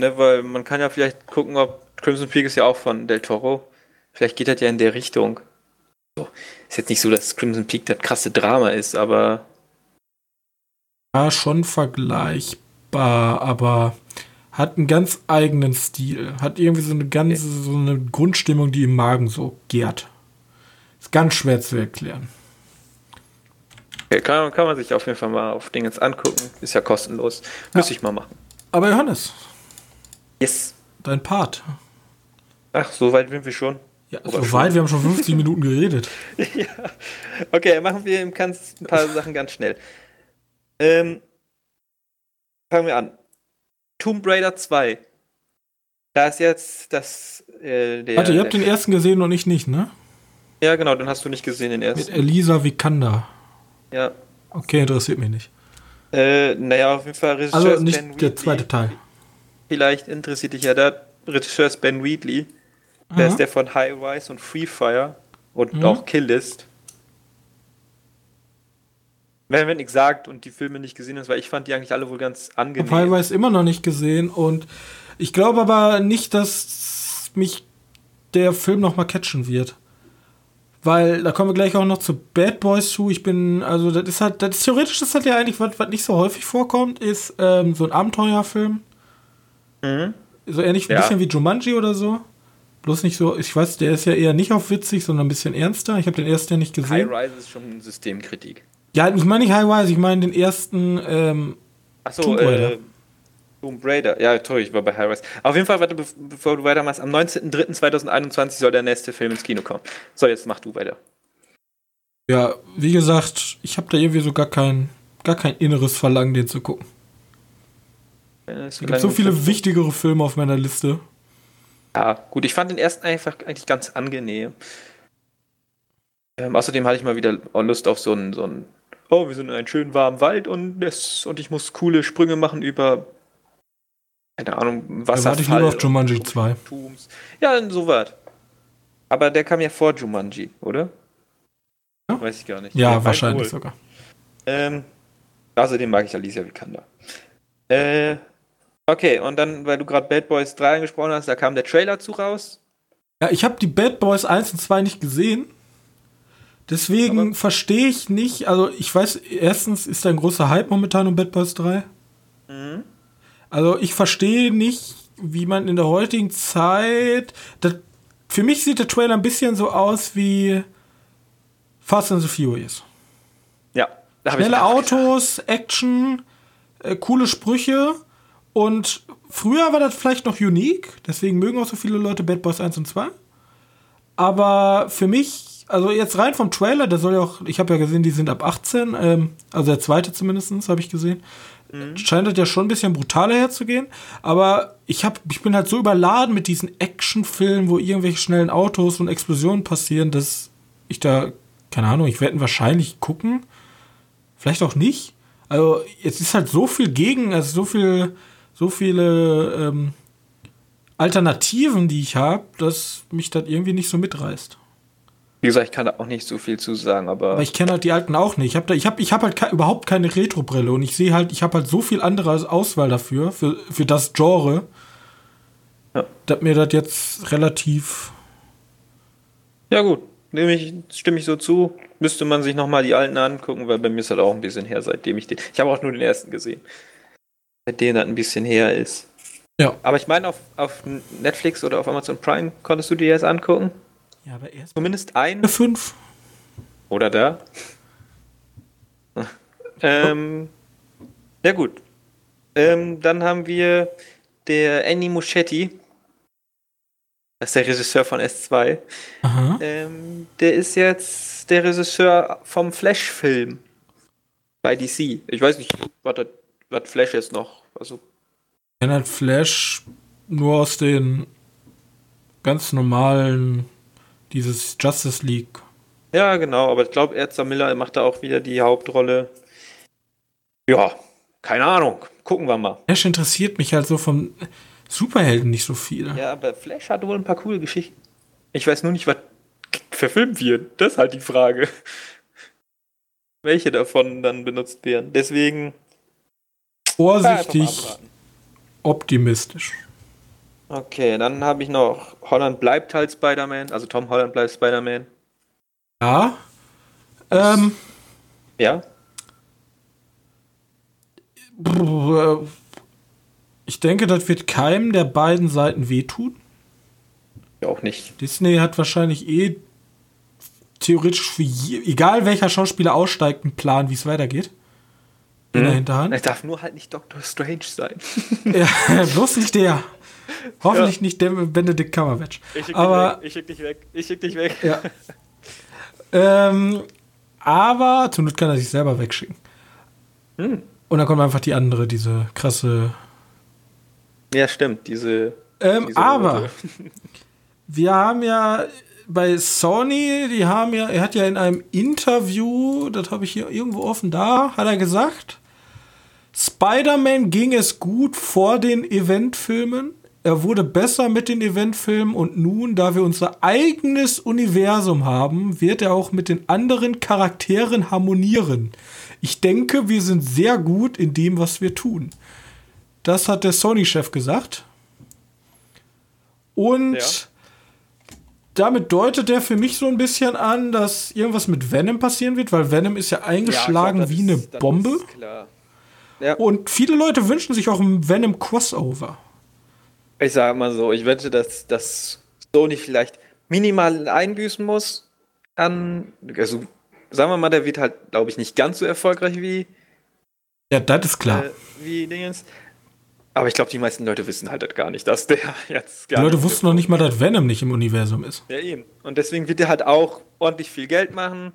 Speaker 2: ne, weil man kann ja vielleicht gucken, ob Crimson Peak ist ja auch von Del Toro. Vielleicht geht das ja in der Richtung. So. Ist jetzt nicht so, dass Crimson Peak das krasse Drama ist, aber.
Speaker 1: Ja, schon vergleichbar, aber hat einen ganz eigenen Stil. Hat irgendwie so eine ganze, so eine Grundstimmung, die im Magen so gärt. Ist ganz schwer zu erklären.
Speaker 2: Okay, kann, kann man sich auf jeden Fall mal auf Dingens angucken. Ist ja kostenlos. Müsste ja. ich mal machen.
Speaker 1: Aber Johannes.
Speaker 2: Yes.
Speaker 1: Dein Part.
Speaker 2: Ach, so weit sind wir schon.
Speaker 1: Ja, Oder so weit, wir haben schon 50 Minuten geredet. [LAUGHS]
Speaker 2: ja. Okay, machen wir ein paar [LAUGHS] Sachen ganz schnell. Ähm, fangen wir an. Tomb Raider 2. Da ist jetzt das. Äh, der,
Speaker 1: Warte, ihr habt den ersten gesehen und ich nicht, ne?
Speaker 2: Ja, genau, den hast du nicht gesehen, den ersten.
Speaker 1: Mit Elisa Vikander.
Speaker 2: Ja.
Speaker 1: Okay, interessiert mich nicht.
Speaker 2: Äh, naja, auf jeden Fall
Speaker 1: Regisseur Also nicht ben der zweite Teil.
Speaker 2: Vielleicht interessiert dich ja der Regisseur ist Ben Wheatley. Der ist der von High Rise und Free Fire und mhm. auch Kill List. Wenn man nichts sagt und die Filme nicht gesehen hast, weil ich fand die eigentlich alle wohl ganz angenehm.
Speaker 1: Rise immer noch nicht gesehen und ich glaube aber nicht, dass mich der Film noch mal catchen wird. Weil, da kommen wir gleich auch noch zu Bad Boys zu. Ich bin, also, das ist halt, das ist theoretisch, das hat ja eigentlich, was, was nicht so häufig vorkommt, ist ähm, so ein Abenteuerfilm. Mhm. So ähnlich ein ja. bisschen wie Jumanji oder so. Bloß nicht so, ich weiß, der ist ja eher nicht auf witzig, sondern ein bisschen ernster. Ich habe den ersten ja nicht gesehen.
Speaker 2: High Rise ist schon Systemkritik.
Speaker 1: Ja, ich meine nicht High Rise, ich meine den ersten ähm,
Speaker 2: Achso, äh, Tomb Raider. Ja, toll, ich war bei High Rise. Auf jeden Fall, warte, bevor du weitermachst, am 19.03.2021 soll der nächste Film ins Kino kommen. So, jetzt mach du weiter.
Speaker 1: Ja, wie gesagt, ich habe da irgendwie so gar kein, gar kein inneres Verlangen, den zu gucken. es gibt so viele wichtigere Filme auf meiner Liste.
Speaker 2: Ja, gut, ich fand den ersten einfach eigentlich ganz angenehm. Ähm, außerdem hatte ich mal wieder Lust auf so einen, so einen, oh, wir sind in einem schönen warmen Wald und, das, und ich muss coole Sprünge machen über keine Ahnung, Wasserfall. Da warte
Speaker 1: ich lieber auf Jumanji 2.
Speaker 2: Ja, so was. Aber der kam ja vor Jumanji, oder?
Speaker 1: Ja?
Speaker 2: Weiß ich gar nicht.
Speaker 1: Ja, ja wahrscheinlich sogar.
Speaker 2: Ähm, außerdem mag ich Alicia Vikander. Äh, okay, und dann, weil du gerade Bad Boys 3 angesprochen hast, da kam der Trailer zu raus.
Speaker 1: Ja, ich habe die Bad Boys 1 und 2 nicht gesehen. Deswegen verstehe ich nicht, also ich weiß, erstens ist da ein großer Hype momentan um Bad Boys 3. Mhm. Also ich verstehe nicht, wie man in der heutigen Zeit. Das, für mich sieht der Trailer ein bisschen so aus wie Fast and the Furious.
Speaker 2: Ja.
Speaker 1: Schnelle Autos, Action, äh, coole Sprüche. Und früher war das vielleicht noch unique, deswegen mögen auch so viele Leute Bad Boys 1 und 2. Aber für mich, also jetzt rein vom Trailer, der soll ja auch, ich habe ja gesehen, die sind ab 18, ähm, also der zweite zumindest, habe ich gesehen. Mhm. Scheint das ja schon ein bisschen brutaler herzugehen. Aber ich, hab, ich bin halt so überladen mit diesen Actionfilmen, wo irgendwelche schnellen Autos und Explosionen passieren, dass ich da, keine Ahnung, ich werde wahrscheinlich gucken. Vielleicht auch nicht. Also, jetzt ist halt so viel gegen, also so viel, so viele ähm, Alternativen, die ich habe, dass mich das irgendwie nicht so mitreißt.
Speaker 2: Wie gesagt, ich kann da auch nicht so viel zu sagen, aber.
Speaker 1: Aber ich kenne halt die alten auch nicht. Ich habe ich hab, ich hab halt ke überhaupt keine Retro-Brille und ich sehe halt, ich habe halt so viel andere Auswahl dafür, für, für das Genre, ja. dass mir das jetzt relativ.
Speaker 2: Ja, gut. Nehme ich, stimme ich so zu. Müsste man sich nochmal die alten angucken, weil bei mir ist halt auch ein bisschen her, seitdem ich den. Ich habe auch nur den ersten gesehen. Seitdem das ein bisschen her ist.
Speaker 1: Ja.
Speaker 2: Aber ich meine, auf, auf Netflix oder auf Amazon Prime konntest du dir jetzt angucken?
Speaker 1: Ja, aber erst.
Speaker 2: Zumindest ein.
Speaker 1: Fünf.
Speaker 2: Oder da. [LAUGHS] ähm, ja, gut. Ähm, dann haben wir der Annie Muschetti. Das ist der Regisseur von S2. Ähm, der ist jetzt der Regisseur vom Flash-Film bei DC. Ich weiß nicht, was das was Flash jetzt noch. Also.
Speaker 1: Ich kenne halt Flash nur aus den ganz normalen, dieses Justice League.
Speaker 2: Ja, genau, aber ich glaube, Erzer Miller macht da auch wieder die Hauptrolle. Ja, keine Ahnung. Gucken wir mal.
Speaker 1: Flash interessiert mich halt so vom Superhelden nicht so viel.
Speaker 2: Ja, aber Flash hat wohl ein paar coole Geschichten. Ich weiß nur nicht, was verfilmt wird. Das ist halt die Frage. [LAUGHS] Welche davon dann benutzt werden. Deswegen.
Speaker 1: Vorsichtig optimistisch.
Speaker 2: Okay, dann habe ich noch Holland bleibt halt Spider-Man, also Tom Holland bleibt Spider-Man.
Speaker 1: Ja. Ähm,
Speaker 2: ja.
Speaker 1: Ich denke, das wird keinem der beiden Seiten wehtun.
Speaker 2: Ja, auch nicht.
Speaker 1: Disney hat wahrscheinlich eh theoretisch für je, egal welcher Schauspieler aussteigt, einen Plan, wie es weitergeht. In mhm. der Hinterhand.
Speaker 2: Es darf nur halt nicht Doctor Strange sein.
Speaker 1: ja, [LAUGHS] bloß nicht der. [LAUGHS] Hoffentlich ja. nicht der Benedict Cumberbatch.
Speaker 2: Ich schick
Speaker 1: aber,
Speaker 2: dich weg. Ich schick dich weg. Ich schick dich weg.
Speaker 1: Ja. ähm, aber zur Not kann er sich selber wegschicken. Hm. Und dann kommt einfach die andere, diese krasse.
Speaker 2: Ja, stimmt, diese.
Speaker 1: Ähm, diese aber [LAUGHS] wir haben ja bei Sony, die haben ja, er hat ja in einem Interview, das habe ich hier irgendwo offen da, hat er gesagt, Spider-Man ging es gut vor den Eventfilmen. Er wurde besser mit den Eventfilmen und nun, da wir unser eigenes Universum haben, wird er auch mit den anderen Charakteren harmonieren. Ich denke, wir sind sehr gut in dem, was wir tun. Das hat der Sony-Chef gesagt. Und ja. damit deutet er für mich so ein bisschen an, dass irgendwas mit Venom passieren wird, weil Venom ist ja eingeschlagen ja, glaub, wie eine ist, Bombe. Ja. Und viele Leute wünschen sich auch ein Venom-Crossover.
Speaker 2: Ich sage mal so, ich wette, dass, dass Sony vielleicht minimal einbüßen muss an, also sagen wir mal, der wird halt, glaube ich, nicht ganz so erfolgreich wie.
Speaker 1: Ja, das ist klar. Äh,
Speaker 2: wie Dingens. Aber ich glaube, die meisten Leute wissen halt gar nicht, dass der [LAUGHS] jetzt.
Speaker 1: Die Leute wussten noch nicht mal, dass Venom nicht im Universum ist.
Speaker 2: Ja, eben. Und deswegen wird er halt auch ordentlich viel Geld machen.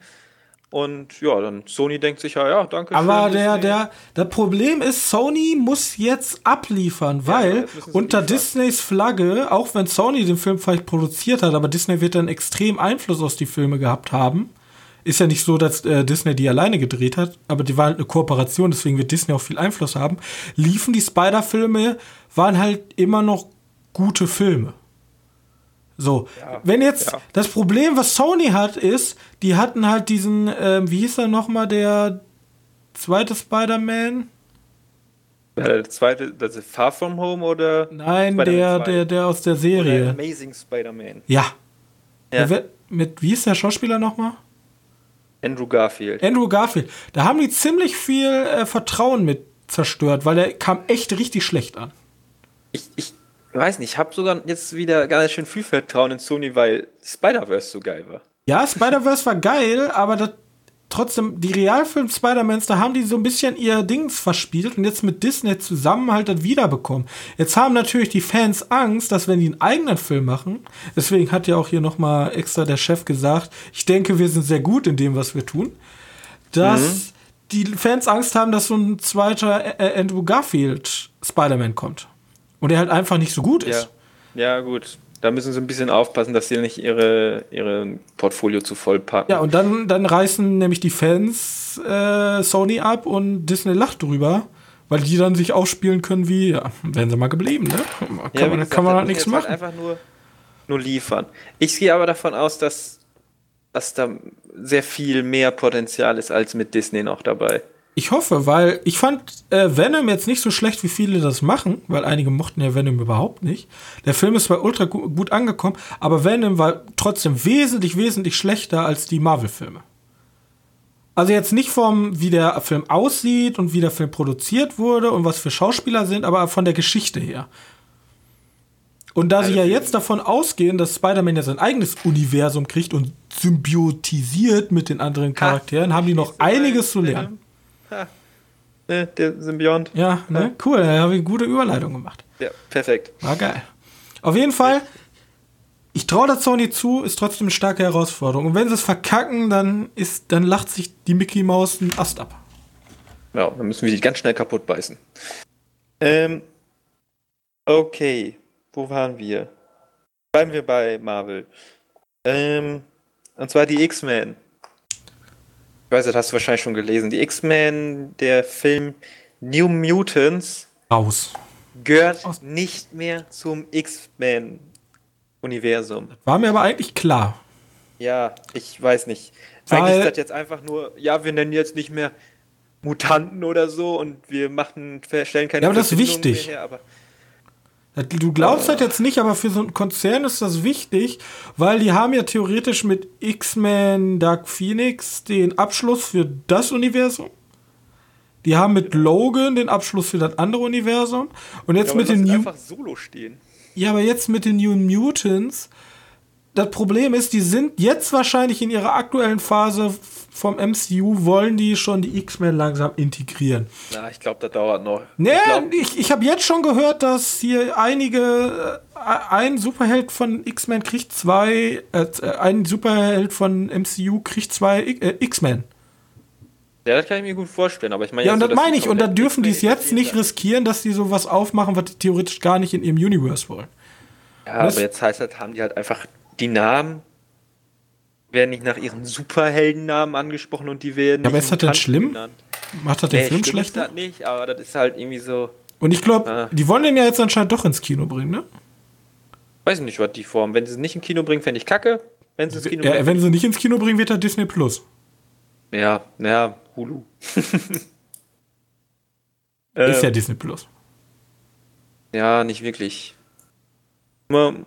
Speaker 2: Und ja, dann Sony denkt sich ja, ja, danke.
Speaker 1: Aber der, der, das Problem ist, Sony muss jetzt abliefern, weil ja, unter liefern. Disneys Flagge, auch wenn Sony den Film vielleicht produziert hat, aber Disney wird dann extrem Einfluss aus die Filme gehabt haben. Ist ja nicht so, dass äh, Disney die alleine gedreht hat, aber die war halt eine Kooperation, deswegen wird Disney auch viel Einfluss haben. Liefen die Spider-Filme, waren halt immer noch gute Filme. So, ja, wenn jetzt ja. das Problem, was Sony hat, ist, die hatten halt diesen, ähm, wie hieß er nochmal, der zweite Spider-Man?
Speaker 2: Der zweite, das ist Far From Home oder?
Speaker 1: Nein, der, der, der aus der Serie.
Speaker 2: Oder Amazing Spider-Man.
Speaker 1: Ja. ja. Der, mit, wie ist der Schauspieler nochmal?
Speaker 2: Andrew Garfield.
Speaker 1: Andrew Garfield. Da haben die ziemlich viel äh, Vertrauen mit zerstört, weil der kam echt richtig schlecht an.
Speaker 2: Ich, ich weiß nicht, ich habe sogar jetzt wieder ganz schön viel Vertrauen in Sony, weil Spider-Verse so geil war.
Speaker 1: Ja, Spider-Verse war geil, aber das, trotzdem, die Realfilm Spider-Mans, da haben die so ein bisschen ihr Dings verspielt und jetzt mit Disney zusammen halt das wiederbekommen. Jetzt haben natürlich die Fans Angst, dass wenn die einen eigenen Film machen, deswegen hat ja auch hier nochmal extra der Chef gesagt, ich denke, wir sind sehr gut in dem, was wir tun, dass mhm. die Fans Angst haben, dass so ein zweiter Andrew Garfield Spider-Man kommt und er halt einfach nicht so gut ist.
Speaker 2: Ja, ja gut. Da müssen sie ein bisschen aufpassen, dass sie nicht ihre, ihre Portfolio zu voll packen.
Speaker 1: Ja, und dann, dann reißen nämlich die Fans äh, Sony ab und Disney lacht drüber, weil die dann sich ausspielen können wie, ja, wären sie mal geblieben, ne? Kann ja, man, gesagt, kann man halt nichts machen.
Speaker 2: Halt einfach nur, nur liefern. Ich gehe aber davon aus, dass, dass da sehr viel mehr Potenzial ist als mit Disney noch dabei.
Speaker 1: Ich hoffe, weil ich fand äh, Venom jetzt nicht so schlecht, wie viele das machen, weil einige mochten ja Venom überhaupt nicht. Der Film ist zwar ultra gu gut angekommen, aber Venom war trotzdem wesentlich, wesentlich schlechter als die Marvel-Filme. Also jetzt nicht vom, wie der Film aussieht und wie der Film produziert wurde und was für Schauspieler sind, aber von der Geschichte her. Und da sie ja jetzt davon ausgehen, dass Spider-Man ja sein eigenes Universum kriegt und symbiotisiert mit den anderen Charakteren, ha, haben die noch einiges zu lernen. Ha.
Speaker 2: Ne, der Symbiont.
Speaker 1: Ja, ne? Ja. cool. Da habe ich eine gute Überleitung gemacht.
Speaker 2: Ja, perfekt.
Speaker 1: War geil. Auf jeden Fall, ich traue der Sony zu, ist trotzdem eine starke Herausforderung. Und wenn sie es verkacken, dann, ist, dann lacht sich die Mickey Maus einen Ast ab.
Speaker 2: Ja, dann müssen wir die ganz schnell kaputt beißen. Ähm, okay, wo waren wir? Bleiben wir bei Marvel. Ähm, und zwar die X-Men. Ich weiß, das hast du wahrscheinlich schon gelesen. Die X-Men, der Film New Mutants.
Speaker 1: Aus.
Speaker 2: Gehört Aus. nicht mehr zum X-Men-Universum.
Speaker 1: War mir aber eigentlich klar.
Speaker 2: Ja, ich weiß nicht. Weil eigentlich ist das jetzt einfach nur, ja, wir nennen jetzt nicht mehr Mutanten oder so und wir machen, stellen keine
Speaker 1: Ja, aber das ist wichtig. Her, aber Du glaubst halt jetzt nicht, aber für so einen Konzern ist das wichtig, weil die haben ja theoretisch mit X-Men Dark Phoenix den Abschluss für das Universum. Die haben mit Logan den Abschluss für das andere Universum. Und jetzt ja, mit den New.
Speaker 2: einfach solo stehen.
Speaker 1: Ja, aber jetzt mit den New Mutants. Das Problem ist, die sind jetzt wahrscheinlich in ihrer aktuellen Phase vom MCU wollen die schon die X-Men langsam integrieren.
Speaker 2: Ja, ich glaube, das dauert noch.
Speaker 1: Nee, ich, ich, ich habe jetzt schon gehört, dass hier einige, äh, ein Superheld von X-Men kriegt zwei, äh, ein Superheld von MCU kriegt zwei äh, X-Men.
Speaker 2: Ja, das kann ich mir gut vorstellen, aber ich meine.
Speaker 1: Ja, und so, das meine ich, und da dürfen die es jetzt nicht riskieren, dass die sowas aufmachen, was die theoretisch gar nicht in ihrem Universe wollen.
Speaker 2: Ja, aber jetzt heißt das, haben die halt einfach die Namen werden nicht nach ihren Superheldennamen angesprochen und die werden.
Speaker 1: Ja, aber ist das denn schlimm? Genannt. Macht das den nee, Film schlechter?
Speaker 2: Ist das nicht, aber das ist halt irgendwie so.
Speaker 1: Und ich glaube, ah. die wollen den ja jetzt anscheinend doch ins Kino bringen, ne?
Speaker 2: Weiß nicht, was die formen. Wenn sie es nicht ins Kino bringen, fände ich kacke. Wenn sie, ins
Speaker 1: Kino ja, wenn sie nicht ins Kino bringen, wird er Disney Plus.
Speaker 2: Ja, naja, Hulu. [LAUGHS]
Speaker 1: ist ja ähm, Disney Plus.
Speaker 2: Ja, nicht wirklich. Man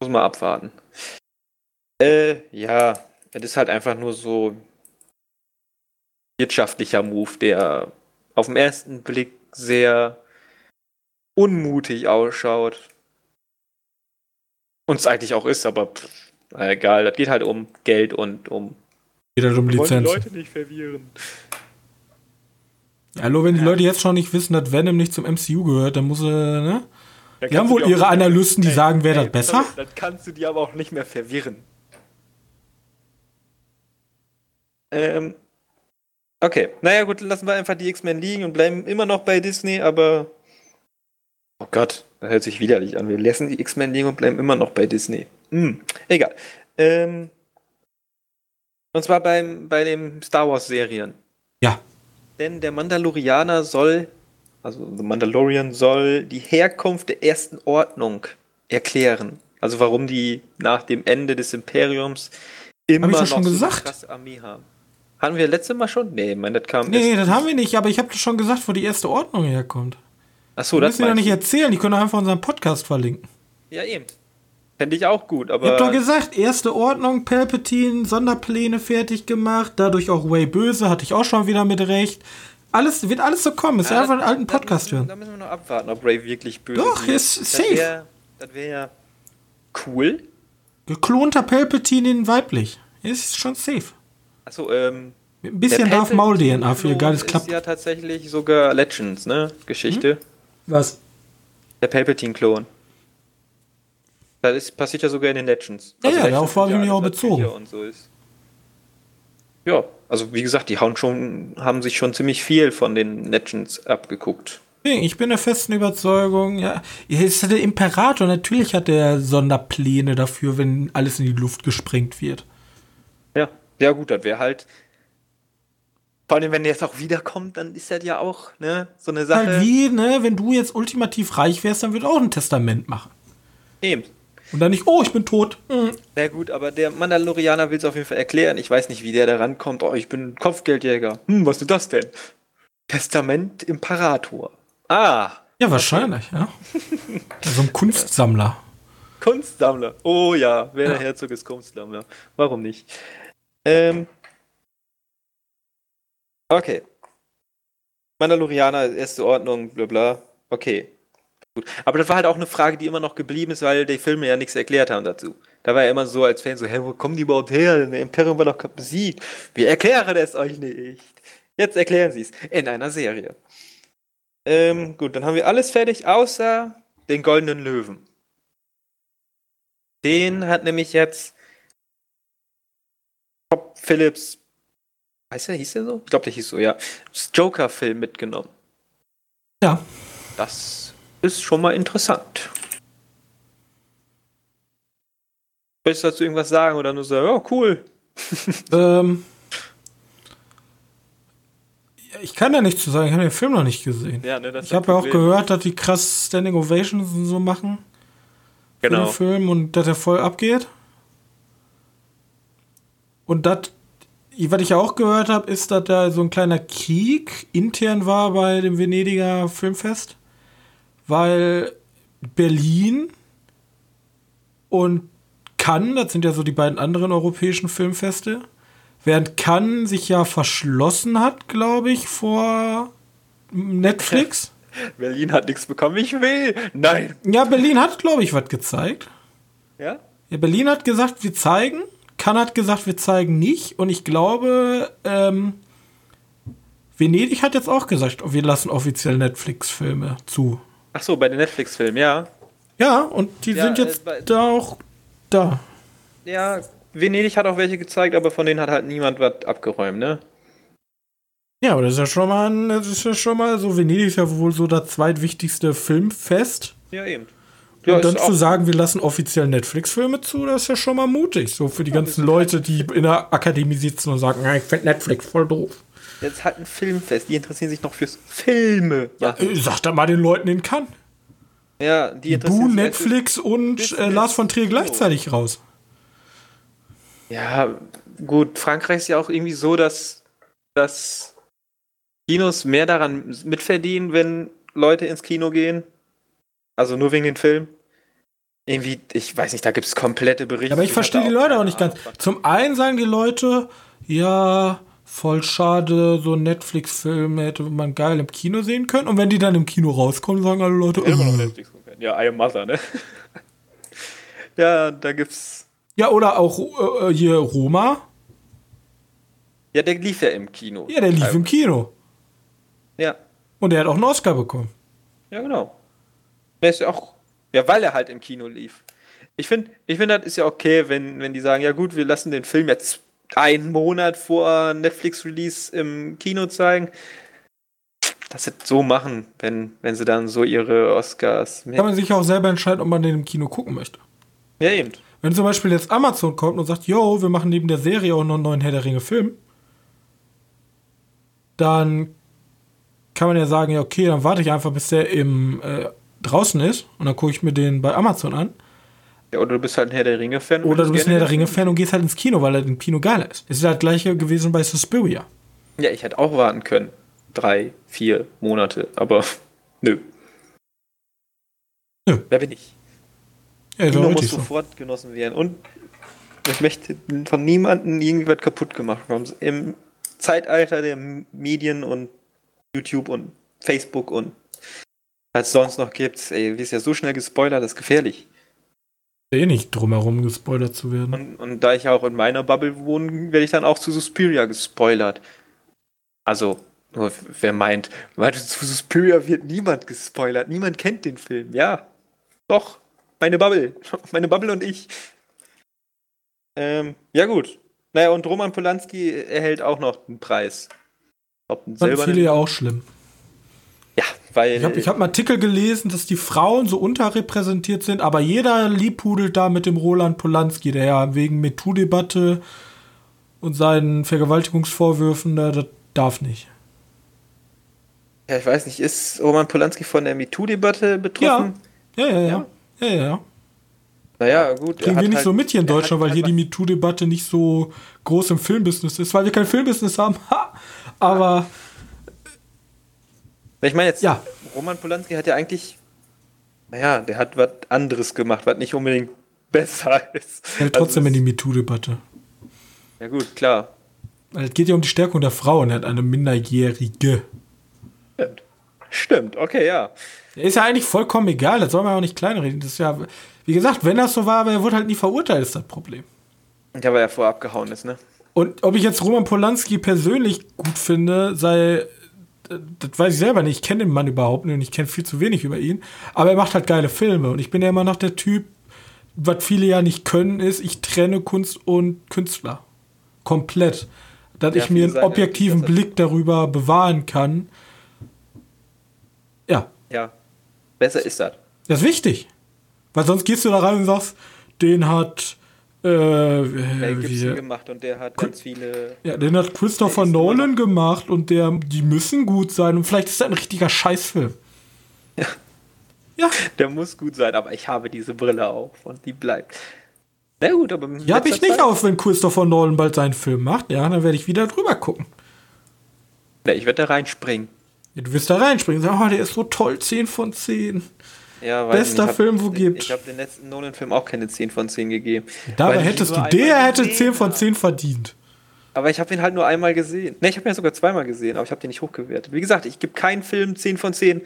Speaker 2: muss mal abwarten. Äh, ja, es ist halt einfach nur so wirtschaftlicher Move, der auf den ersten Blick sehr unmutig ausschaut. Und es eigentlich auch ist, aber pff, egal, das geht halt um Geld und um.
Speaker 1: Geht halt um Lizenzen.
Speaker 2: die Leute nicht verwirren.
Speaker 1: Hallo, wenn die ja. Leute jetzt schon nicht wissen, dass Venom nicht zum MCU gehört, dann muss er, ne? Die haben wohl ihre Analysten, die ey, sagen, wäre das besser.
Speaker 2: Dann kannst du die aber auch nicht mehr verwirren. Ähm, okay, naja gut, lassen wir einfach die X-Men liegen und bleiben immer noch bei Disney, aber... Oh Gott, das hört sich widerlich an. Wir lassen die X-Men liegen und bleiben immer noch bei Disney. Hm, egal. Ähm, und zwar beim, bei den Star Wars-Serien.
Speaker 1: Ja.
Speaker 2: Denn der Mandalorianer soll, also The Mandalorian soll die Herkunft der ersten Ordnung erklären. Also warum die nach dem Ende des Imperiums immer noch
Speaker 1: so eine
Speaker 2: krasse Armee haben. Hatten wir letzte Mal schon? Nee, mein, das kam.
Speaker 1: Nee, das haben wir nicht, aber ich habe schon gesagt, wo die erste Ordnung herkommt.
Speaker 2: Achso, das
Speaker 1: müssen wir doch nicht erzählen, die können einfach unseren Podcast verlinken.
Speaker 2: Ja, eben. Fände ich auch gut, aber.
Speaker 1: Ich hab doch gesagt, erste Ordnung, Palpatine, Sonderpläne fertig gemacht, dadurch auch Way böse, hatte ich auch schon wieder mit recht. Alles, wird alles so kommen, ist ja, einfach einen alten Podcast hören.
Speaker 2: Da müssen wir noch abwarten, ob Ray wirklich böse
Speaker 1: ist. Doch, ist safe.
Speaker 2: Das wäre wär cool.
Speaker 1: Geklonter Palpatine in weiblich. Ist schon safe.
Speaker 2: Achso, ähm.
Speaker 1: Mit ein bisschen Darth Maul DNA für egal, es klappt.
Speaker 2: ist ja tatsächlich sogar Legends, ne? Geschichte. Hm?
Speaker 1: Was?
Speaker 2: Der Palpatine-Klon. Das ist, passiert ja sogar in den Legends.
Speaker 1: Ja, also ja, darauf habe ich mich auch bezogen.
Speaker 2: Und so ist. Ja, also wie gesagt, die hauen schon, haben sich schon ziemlich viel von den Legends abgeguckt.
Speaker 1: Ich bin der festen Überzeugung, ja, ist der Imperator, natürlich hat er Sonderpläne dafür, wenn alles in die Luft gesprengt wird.
Speaker 2: Ja, ja gut, das wäre halt. Vor allem, wenn der jetzt auch wiederkommt, dann ist das ja auch ne, so eine Sache.
Speaker 1: Halt wie, ne, wenn du jetzt ultimativ reich wärst, dann würde auch ein Testament machen.
Speaker 2: Eben.
Speaker 1: Und dann nicht, oh, ich bin tot. Mhm.
Speaker 2: Na gut, aber der Mandalorianer will es auf jeden Fall erklären. Ich weiß nicht, wie der da rankommt. Oh, ich bin Kopfgeldjäger. Hm, was ist das denn? Testament Imperator. Ah.
Speaker 1: Ja, wahrscheinlich, okay. ja. [LAUGHS] So ein Kunstsammler.
Speaker 2: Kunstsammler. Oh ja, wer der Herzog ist Kunstsammler. Warum nicht? Ähm. Okay. Mandalorianer, erste Ordnung, bla bla. Okay. Gut. Aber das war halt auch eine Frage, die immer noch geblieben ist, weil die Filme ja nichts erklärt haben dazu. Da war ja immer so als Fan so, hä, wo kommen die überhaupt her? Der Imperium war doch besiegt. Wir erklären es euch nicht. Jetzt erklären sie es. In einer Serie. Ähm, gut, dann haben wir alles fertig, außer den goldenen Löwen. Den hat nämlich jetzt Top Phillips Heißt der, hieß der so? Ich glaube, der hieß so, ja. Joker-Film mitgenommen.
Speaker 1: Ja.
Speaker 2: Das ist schon mal interessant. Willst du dazu irgendwas sagen oder nur so, oh cool? [LAUGHS]
Speaker 1: ähm, ich kann da nichts zu sagen, ich habe den Film noch nicht gesehen.
Speaker 2: Ja, ne,
Speaker 1: ich habe ja auch gehört, dass die krass Standing Ovations und so machen.
Speaker 2: Genau.
Speaker 1: Für den Film und dass er voll abgeht. Und das, was ich auch gehört habe, ist, dass da so ein kleiner Krieg intern war bei dem Venediger Filmfest. Weil Berlin und Cannes, das sind ja so die beiden anderen europäischen Filmfeste, während Cannes sich ja verschlossen hat, glaube ich, vor Netflix. [LAUGHS]
Speaker 2: Berlin hat nichts bekommen, ich will. Nein.
Speaker 1: Ja, Berlin hat, glaube ich, was gezeigt.
Speaker 2: Ja?
Speaker 1: Ja, Berlin hat gesagt, wir zeigen. Cannes hat gesagt, wir zeigen nicht. Und ich glaube, ähm, Venedig hat jetzt auch gesagt, wir lassen offiziell Netflix-Filme zu.
Speaker 2: Ach so, bei den Netflix-Filmen, ja.
Speaker 1: Ja, und die ja, sind jetzt äh, da auch da.
Speaker 2: Ja, Venedig hat auch welche gezeigt, aber von denen hat halt niemand was abgeräumt, ne?
Speaker 1: Ja, aber das ist ja schon mal, ein, das ist ja schon mal so, Venedig ist ja wohl so das zweitwichtigste Filmfest.
Speaker 2: Ja, eben.
Speaker 1: Ja, und dann zu sagen, wir lassen offiziell Netflix-Filme zu, das ist ja schon mal mutig. So für die ja, ganzen Leute, die in der Akademie sitzen und sagen, ich finde Netflix voll doof.
Speaker 2: Jetzt halt ein Filmfest, die interessieren sich noch fürs Filme.
Speaker 1: Ja, äh, sag da mal den Leuten in Cannes.
Speaker 2: Ja, die interessieren
Speaker 1: Du, Netflix und äh, Lars von Trier gleichzeitig raus.
Speaker 2: Ja, gut, Frankreich ist ja auch irgendwie so, dass, dass Kinos mehr daran mitverdienen, wenn Leute ins Kino gehen. Also nur wegen den Filmen. Irgendwie, ich weiß nicht, da gibt es komplette Berichte.
Speaker 1: Aber ich verstehe die Leute auch nicht ganz. Zum einen sagen die Leute, ja, voll schade, so ein Netflix-Film hätte man geil im Kino sehen können. Und wenn die dann im Kino rauskommen, sagen alle Leute, ja, immer noch äh. Netflix
Speaker 2: Ja, I am Mother, ne? [LAUGHS] ja, da gibt's.
Speaker 1: Ja, oder auch äh, hier Roma.
Speaker 2: Ja, der lief ja im Kino.
Speaker 1: Ja, der lief im Kino.
Speaker 2: Ja.
Speaker 1: Und er hat auch einen Oscar bekommen.
Speaker 2: Ja, genau. Der ist ja auch, ja, weil er halt im Kino lief. Ich finde, ich finde, das ist ja okay, wenn, wenn die sagen, ja gut, wir lassen den Film jetzt einen Monat vor Netflix-Release im Kino zeigen. Das jetzt so machen, wenn, wenn sie dann so ihre Oscars.
Speaker 1: Kann man sich auch selber entscheiden, ob man den im Kino gucken möchte.
Speaker 2: Ja, eben.
Speaker 1: Wenn zum Beispiel jetzt Amazon kommt und sagt, yo, wir machen neben der Serie auch noch einen neuen Herr der Ringe Film, dann kann man ja sagen, ja, okay, dann warte ich einfach, bis der im äh, draußen ist und dann gucke ich mir den bei Amazon an.
Speaker 2: Ja, oder du bist halt ein Herr der Ringe-Fan.
Speaker 1: Oder du bist ein Herr der Ringe-Fan und gehst halt ins Kino, weil er im Kino geiler ist. Es ist halt gleiche gewesen bei Suspiria.
Speaker 2: Ja, ich hätte auch warten können. Drei, vier Monate, aber [LAUGHS] nö. Nö. Wer bin ich? Ja, Kino muss sofort so. genossen werden. Und ich möchte von niemandem irgendwie was kaputt gemacht haben. Im Zeitalter der Medien und YouTube und Facebook und was sonst noch gibt, ey, wie ist ja so schnell gespoilert, das ist gefährlich.
Speaker 1: Eh nicht drumherum gespoilert zu werden.
Speaker 2: Und, und da ich auch in meiner Bubble wohne, werde ich dann auch zu Suspiria gespoilert. Also, nur wer meint, weil zu Suspiria wird niemand gespoilert, niemand kennt den Film. Ja, doch, meine Bubble, [LAUGHS] meine Bubble und ich. Ähm, ja gut. Naja, und Roman Polanski erhält auch noch einen Preis.
Speaker 1: Ob einen Fand viele ja auch schlimm.
Speaker 2: Weil.
Speaker 1: Ich habe hab einen Artikel gelesen, dass die Frauen so unterrepräsentiert sind, aber jeder liebhudelt da mit dem Roland Polanski, der ja wegen MeToo-Debatte und seinen Vergewaltigungsvorwürfen, da, das darf nicht.
Speaker 2: Ja, ich weiß nicht, ist Roman Polanski von der MeToo-Debatte betroffen?
Speaker 1: Ja. Ja, ja, ja. ja, ja, ja.
Speaker 2: Naja, gut.
Speaker 1: Kriegen wir nicht halt, so mit hier in Deutschland, weil hier die MeToo-Debatte nicht so groß im Filmbusiness ist, weil wir kein Filmbusiness haben. [LAUGHS] Aber.
Speaker 2: Ich meine jetzt, ja. Roman Polanski hat ja eigentlich, naja, der hat was anderes gemacht, was nicht unbedingt besser [LAUGHS] ist.
Speaker 1: Er hält trotzdem also in die MeToo-Debatte.
Speaker 2: Ja, gut, klar.
Speaker 1: Es geht ja um die Stärkung der Frauen. Er hat eine Minderjährige.
Speaker 2: Stimmt. Stimmt, okay, ja.
Speaker 1: Ist ja eigentlich vollkommen egal, das soll man auch nicht kleinreden. Das ist ja, wie gesagt, wenn das so war, aber er wurde halt nie verurteilt, ist das Problem.
Speaker 2: Ja, weil er vorher abgehauen ist, ne?
Speaker 1: Und ob ich jetzt Roman Polanski persönlich gut finde, sei, das weiß ich selber nicht. Ich kenne den Mann überhaupt nicht und ich kenne viel zu wenig über ihn. Aber er macht halt geile Filme und ich bin ja immer noch der Typ, was viele ja nicht können, ist, ich trenne Kunst und Künstler. Komplett. dass ja, ich mir einen objektiven Blick darüber bewahren kann. Ja.
Speaker 2: Ja. Besser ist das.
Speaker 1: Das ist wichtig. Weil sonst gehst du da rein und sagst, den hat äh, Mel
Speaker 2: Gibson gemacht und der hat ganz viele.
Speaker 1: Ja, den hat Christopher Nolan gemacht und der, die müssen gut sein und vielleicht ist das ein richtiger Scheißfilm.
Speaker 2: Ja. Ja. Der muss gut sein, aber ich habe diese Brille auf und die bleibt.
Speaker 1: Na gut, aber. Ja, habe ich nicht Zeit auf, wenn Christopher Nolan bald seinen Film macht. Ja, dann werde ich wieder drüber gucken.
Speaker 2: Ja, ich werde da reinspringen.
Speaker 1: Ja, du wirst da reinspringen. Oh, der ist so toll, 10 von 10. Ja, Bester
Speaker 2: hab,
Speaker 1: Film, wo gibt.
Speaker 2: Ich habe den letzten Nolan-Film auch keine 10 von 10 gegeben.
Speaker 1: Dabei hättest du, der hätte 10 von 10 verdient.
Speaker 2: Aber ich habe ihn halt nur einmal gesehen. Ne, ich habe ihn ja sogar zweimal gesehen, aber ich habe den nicht hochgewertet. Wie gesagt, ich gebe keinen Film 10 von 10,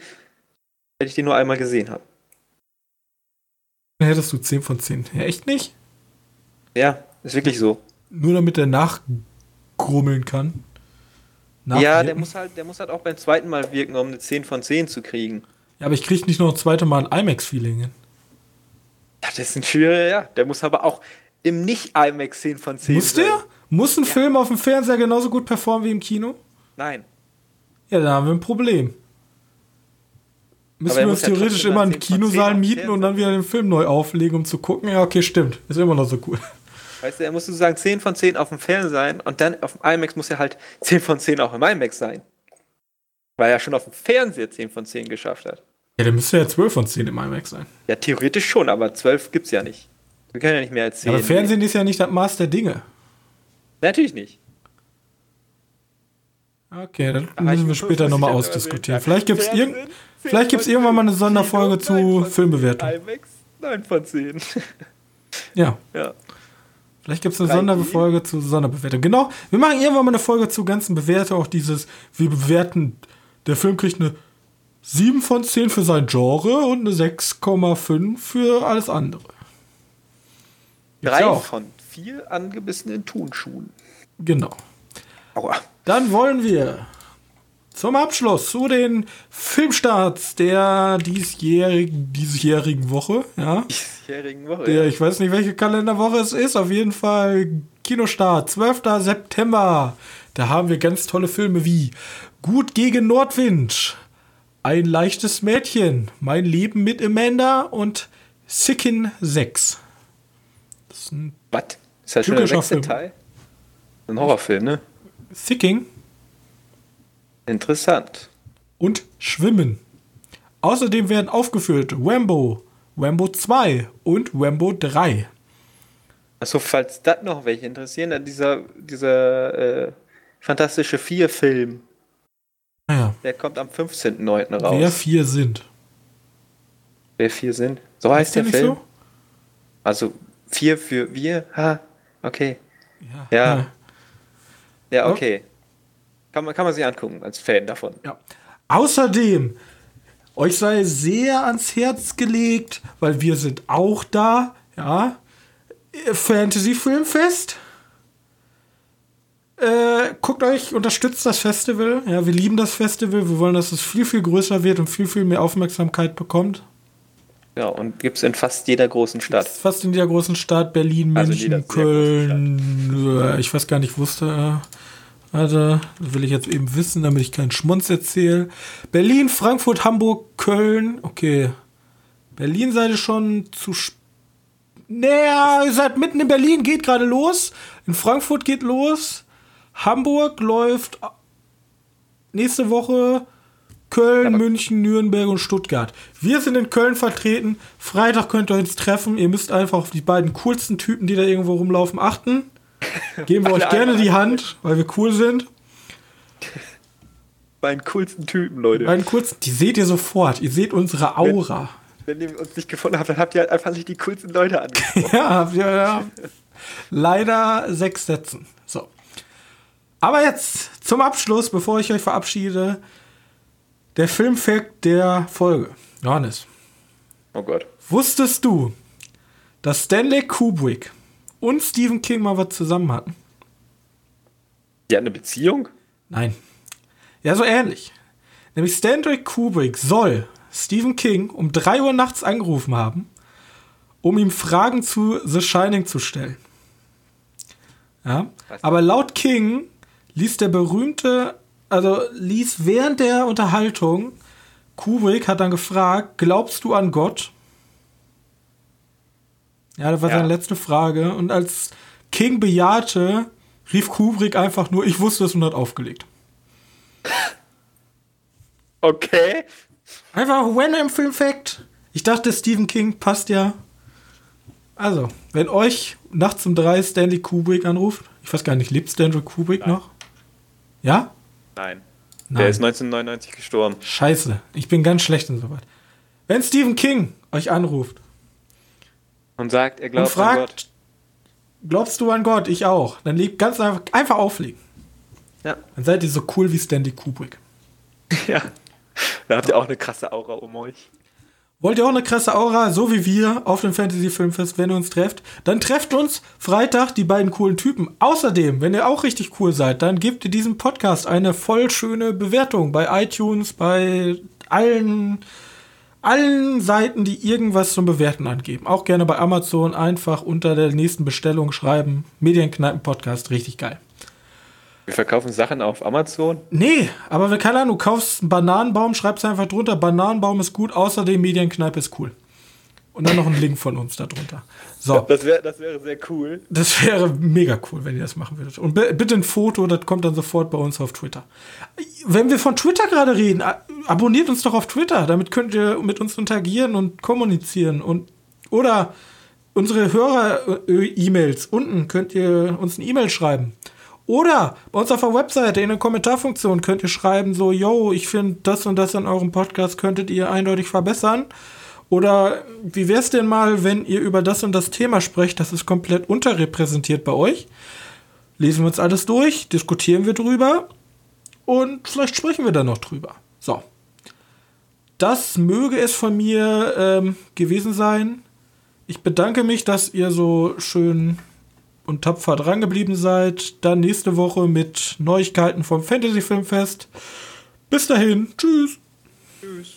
Speaker 2: wenn ich den nur einmal gesehen habe.
Speaker 1: Hättest du 10 von 10. Ja, echt nicht?
Speaker 2: Ja, ist wirklich so.
Speaker 1: Nur damit er nachgrummeln kann.
Speaker 2: Ja, der muss, halt, der muss halt auch beim zweiten Mal wirken, um eine 10 von 10 zu kriegen.
Speaker 1: Ja, aber ich kriege nicht noch ein zweites Mal ein IMAX-Feeling hin.
Speaker 2: Ja, das ist ein schwieriger, ja. Der muss aber auch im Nicht-IMAX 10 von 10
Speaker 1: Muss sein. der? Muss ein ja. Film auf dem Fernseher genauso gut performen wie im Kino?
Speaker 2: Nein.
Speaker 1: Ja, dann haben wir ein Problem. Müssen wir uns theoretisch immer einen Kinosaal mieten und dann wieder den Film neu auflegen, um zu gucken? Ja, okay, stimmt. Ist immer noch so cool.
Speaker 2: Weißt du, er muss sozusagen 10 von 10 auf dem Fernseher sein und dann auf dem IMAX muss er halt 10 von 10 auch im IMAX sein. Weil er schon auf dem Fernseher 10 von 10 geschafft hat.
Speaker 1: Ja, der müsste ja 12 von 10 im IMAX sein.
Speaker 2: Ja, theoretisch schon, aber 12 gibt's ja nicht. Wir können ja nicht mehr als 10.
Speaker 1: Ja, aber Fernsehen ist ja nicht das Maß der Dinge.
Speaker 2: Natürlich nicht.
Speaker 1: Okay, dann aber müssen wir später nochmal ausdiskutieren. Vielleicht gibt es irgend, irgendwann mal eine Sonderfolge zu Filmbewertung. IMAX 9 von 10. ja. [LAUGHS] Ja. Vielleicht gibt es eine Sonderfolge zu Sonderbewertung. Genau, wir machen irgendwann mal eine Folge zu ganzen Bewertungen. Auch dieses, wir bewerten, der Film kriegt eine 7 von 10 für sein Genre und eine 6,5 für alles andere.
Speaker 2: Drei von vier angebissenen Tonschuhen.
Speaker 1: Genau. Aua. Dann wollen wir zum Abschluss zu den Filmstarts der diesjährigen, diesjährigen Woche. Ja. Diesjährigen Woche. Der, ja. Ich weiß nicht, welche Kalenderwoche es ist. Auf jeden Fall Kinostart, 12. September. Da haben wir ganz tolle Filme wie Gut gegen Nordwind, ein leichtes Mädchen. Mein Leben mit Amanda und Sicken 6.
Speaker 2: Das ist ein Was? Ist das schon der sechste Teil? Ein Horrorfilm, ne?
Speaker 1: Sicking.
Speaker 2: Interessant.
Speaker 1: Und Schwimmen. Außerdem werden aufgeführt Wambo, Wambo 2 und Wambo 3.
Speaker 2: Achso, falls das noch welche interessieren, dann dieser, dieser äh, fantastische Vier-Film
Speaker 1: ja.
Speaker 2: Der kommt am 15.09. raus.
Speaker 1: Wer vier sind.
Speaker 2: Wer vier sind? So heißt der, der Film. So? Also vier für wir. Ha, okay. Ja. Ja, ja okay. Kann man, kann man sich angucken als Fan davon.
Speaker 1: Ja. Außerdem, euch sei sehr ans Herz gelegt, weil wir sind auch da, ja. Fantasy Filmfest äh, guckt euch, unterstützt das Festival. Ja, wir lieben das Festival. Wir wollen, dass es viel, viel größer wird und viel, viel mehr Aufmerksamkeit bekommt.
Speaker 2: Ja, und gibt es in fast jeder großen Stadt. Gibt's
Speaker 1: fast in jeder großen Stadt. Berlin, also München, also Köln. Äh, ich weiß gar nicht, wusste. Also, das will ich jetzt eben wissen, damit ich keinen Schmunz erzähle. Berlin, Frankfurt, Hamburg, Köln. Okay. Berlin seid ihr schon zu naja, ihr seid mitten in Berlin, geht gerade los. In Frankfurt geht los. Hamburg läuft nächste Woche Köln, Aber München, Nürnberg und Stuttgart. Wir sind in Köln vertreten. Freitag könnt ihr uns treffen. Ihr müsst einfach auf die beiden coolsten Typen, die da irgendwo rumlaufen, achten. [LAUGHS] Geben wir euch gerne die Hand, weil wir cool sind. [LAUGHS]
Speaker 2: Beiden coolsten Typen, Leute.
Speaker 1: Beiden coolsten, die seht ihr sofort. Ihr seht unsere Aura.
Speaker 2: Wenn, wenn ihr uns nicht gefunden habt, dann habt ihr halt einfach nicht die coolsten Leute [LAUGHS] angesprochen.
Speaker 1: ja, ihr, ja. Leider sechs Sätzen. Aber jetzt zum Abschluss, bevor ich euch verabschiede, der Filmfact der Folge. Johannes.
Speaker 2: Oh Gott.
Speaker 1: Wusstest du, dass Stanley Kubrick und Stephen King mal was zusammen hatten?
Speaker 2: Die hatten eine Beziehung?
Speaker 1: Nein. Ja, so ähnlich. Nämlich Stanley Kubrick soll Stephen King um 3 Uhr nachts angerufen haben, um ihm Fragen zu The Shining zu stellen. Ja? Aber laut King ließ der berühmte, also ließ während der Unterhaltung, Kubrick hat dann gefragt, glaubst du an Gott? Ja, das war ja. seine letzte Frage. Und als King bejahte, rief Kubrick einfach nur, ich wusste es und hat aufgelegt. [LAUGHS]
Speaker 2: Okay.
Speaker 1: Einfach random Film Fact. Ich dachte, Stephen King passt ja. Also, wenn euch nachts um drei Stanley Kubrick anruft, ich weiß gar nicht, lebt Stanley Kubrick Nein. noch? Ja?
Speaker 2: Nein. Nein. Der ist 1999 gestorben.
Speaker 1: Scheiße, ich bin ganz schlecht in sowas. Wenn Stephen King euch anruft
Speaker 2: und sagt, er glaubt
Speaker 1: und fragt, an Gott. Glaubst du an Gott? Ich auch. Dann liegt ganz einfach, einfach auflegen. Ja. Dann seid ihr so cool wie Stanley Kubrick. [LAUGHS]
Speaker 2: Ja. Da habt ihr auch eine krasse Aura um euch.
Speaker 1: Wollt ihr auch eine krasse Aura, so wie wir, auf dem Fantasy Filmfest, wenn ihr uns trefft? Dann trefft uns Freitag die beiden coolen Typen. Außerdem, wenn ihr auch richtig cool seid, dann gebt ihr diesem Podcast eine voll schöne Bewertung bei iTunes, bei allen, allen Seiten, die irgendwas zum Bewerten angeben. Auch gerne bei Amazon einfach unter der nächsten Bestellung schreiben. Medienkneipen Podcast, richtig geil.
Speaker 2: Wir verkaufen Sachen auf Amazon?
Speaker 1: Nee, aber keine Ahnung, du kaufst einen Bananenbaum, schreibst einfach drunter, Bananenbaum ist gut, außerdem Medienkneipe ist cool. Und dann noch ein Link von uns darunter. So.
Speaker 2: Das, wär, das wäre sehr cool.
Speaker 1: Das wäre mega cool, wenn ihr das machen würdet. Und bitte ein Foto, das kommt dann sofort bei uns auf Twitter. Wenn wir von Twitter gerade reden, abonniert uns doch auf Twitter. Damit könnt ihr mit uns interagieren und kommunizieren. Und, oder unsere Hörer-E-Mails. Unten könnt ihr uns eine E-Mail schreiben. Oder bei uns auf der Webseite in der Kommentarfunktion könnt ihr schreiben, so, yo, ich finde das und das in eurem Podcast könntet ihr eindeutig verbessern. Oder wie wäre es denn mal, wenn ihr über das und das Thema sprecht, das ist komplett unterrepräsentiert bei euch? Lesen wir uns alles durch, diskutieren wir drüber und vielleicht sprechen wir dann noch drüber. So. Das möge es von mir ähm, gewesen sein. Ich bedanke mich, dass ihr so schön und tapfer drangeblieben seid. Dann nächste Woche mit Neuigkeiten vom Fantasy Filmfest. Bis dahin, tschüss. Tschüss.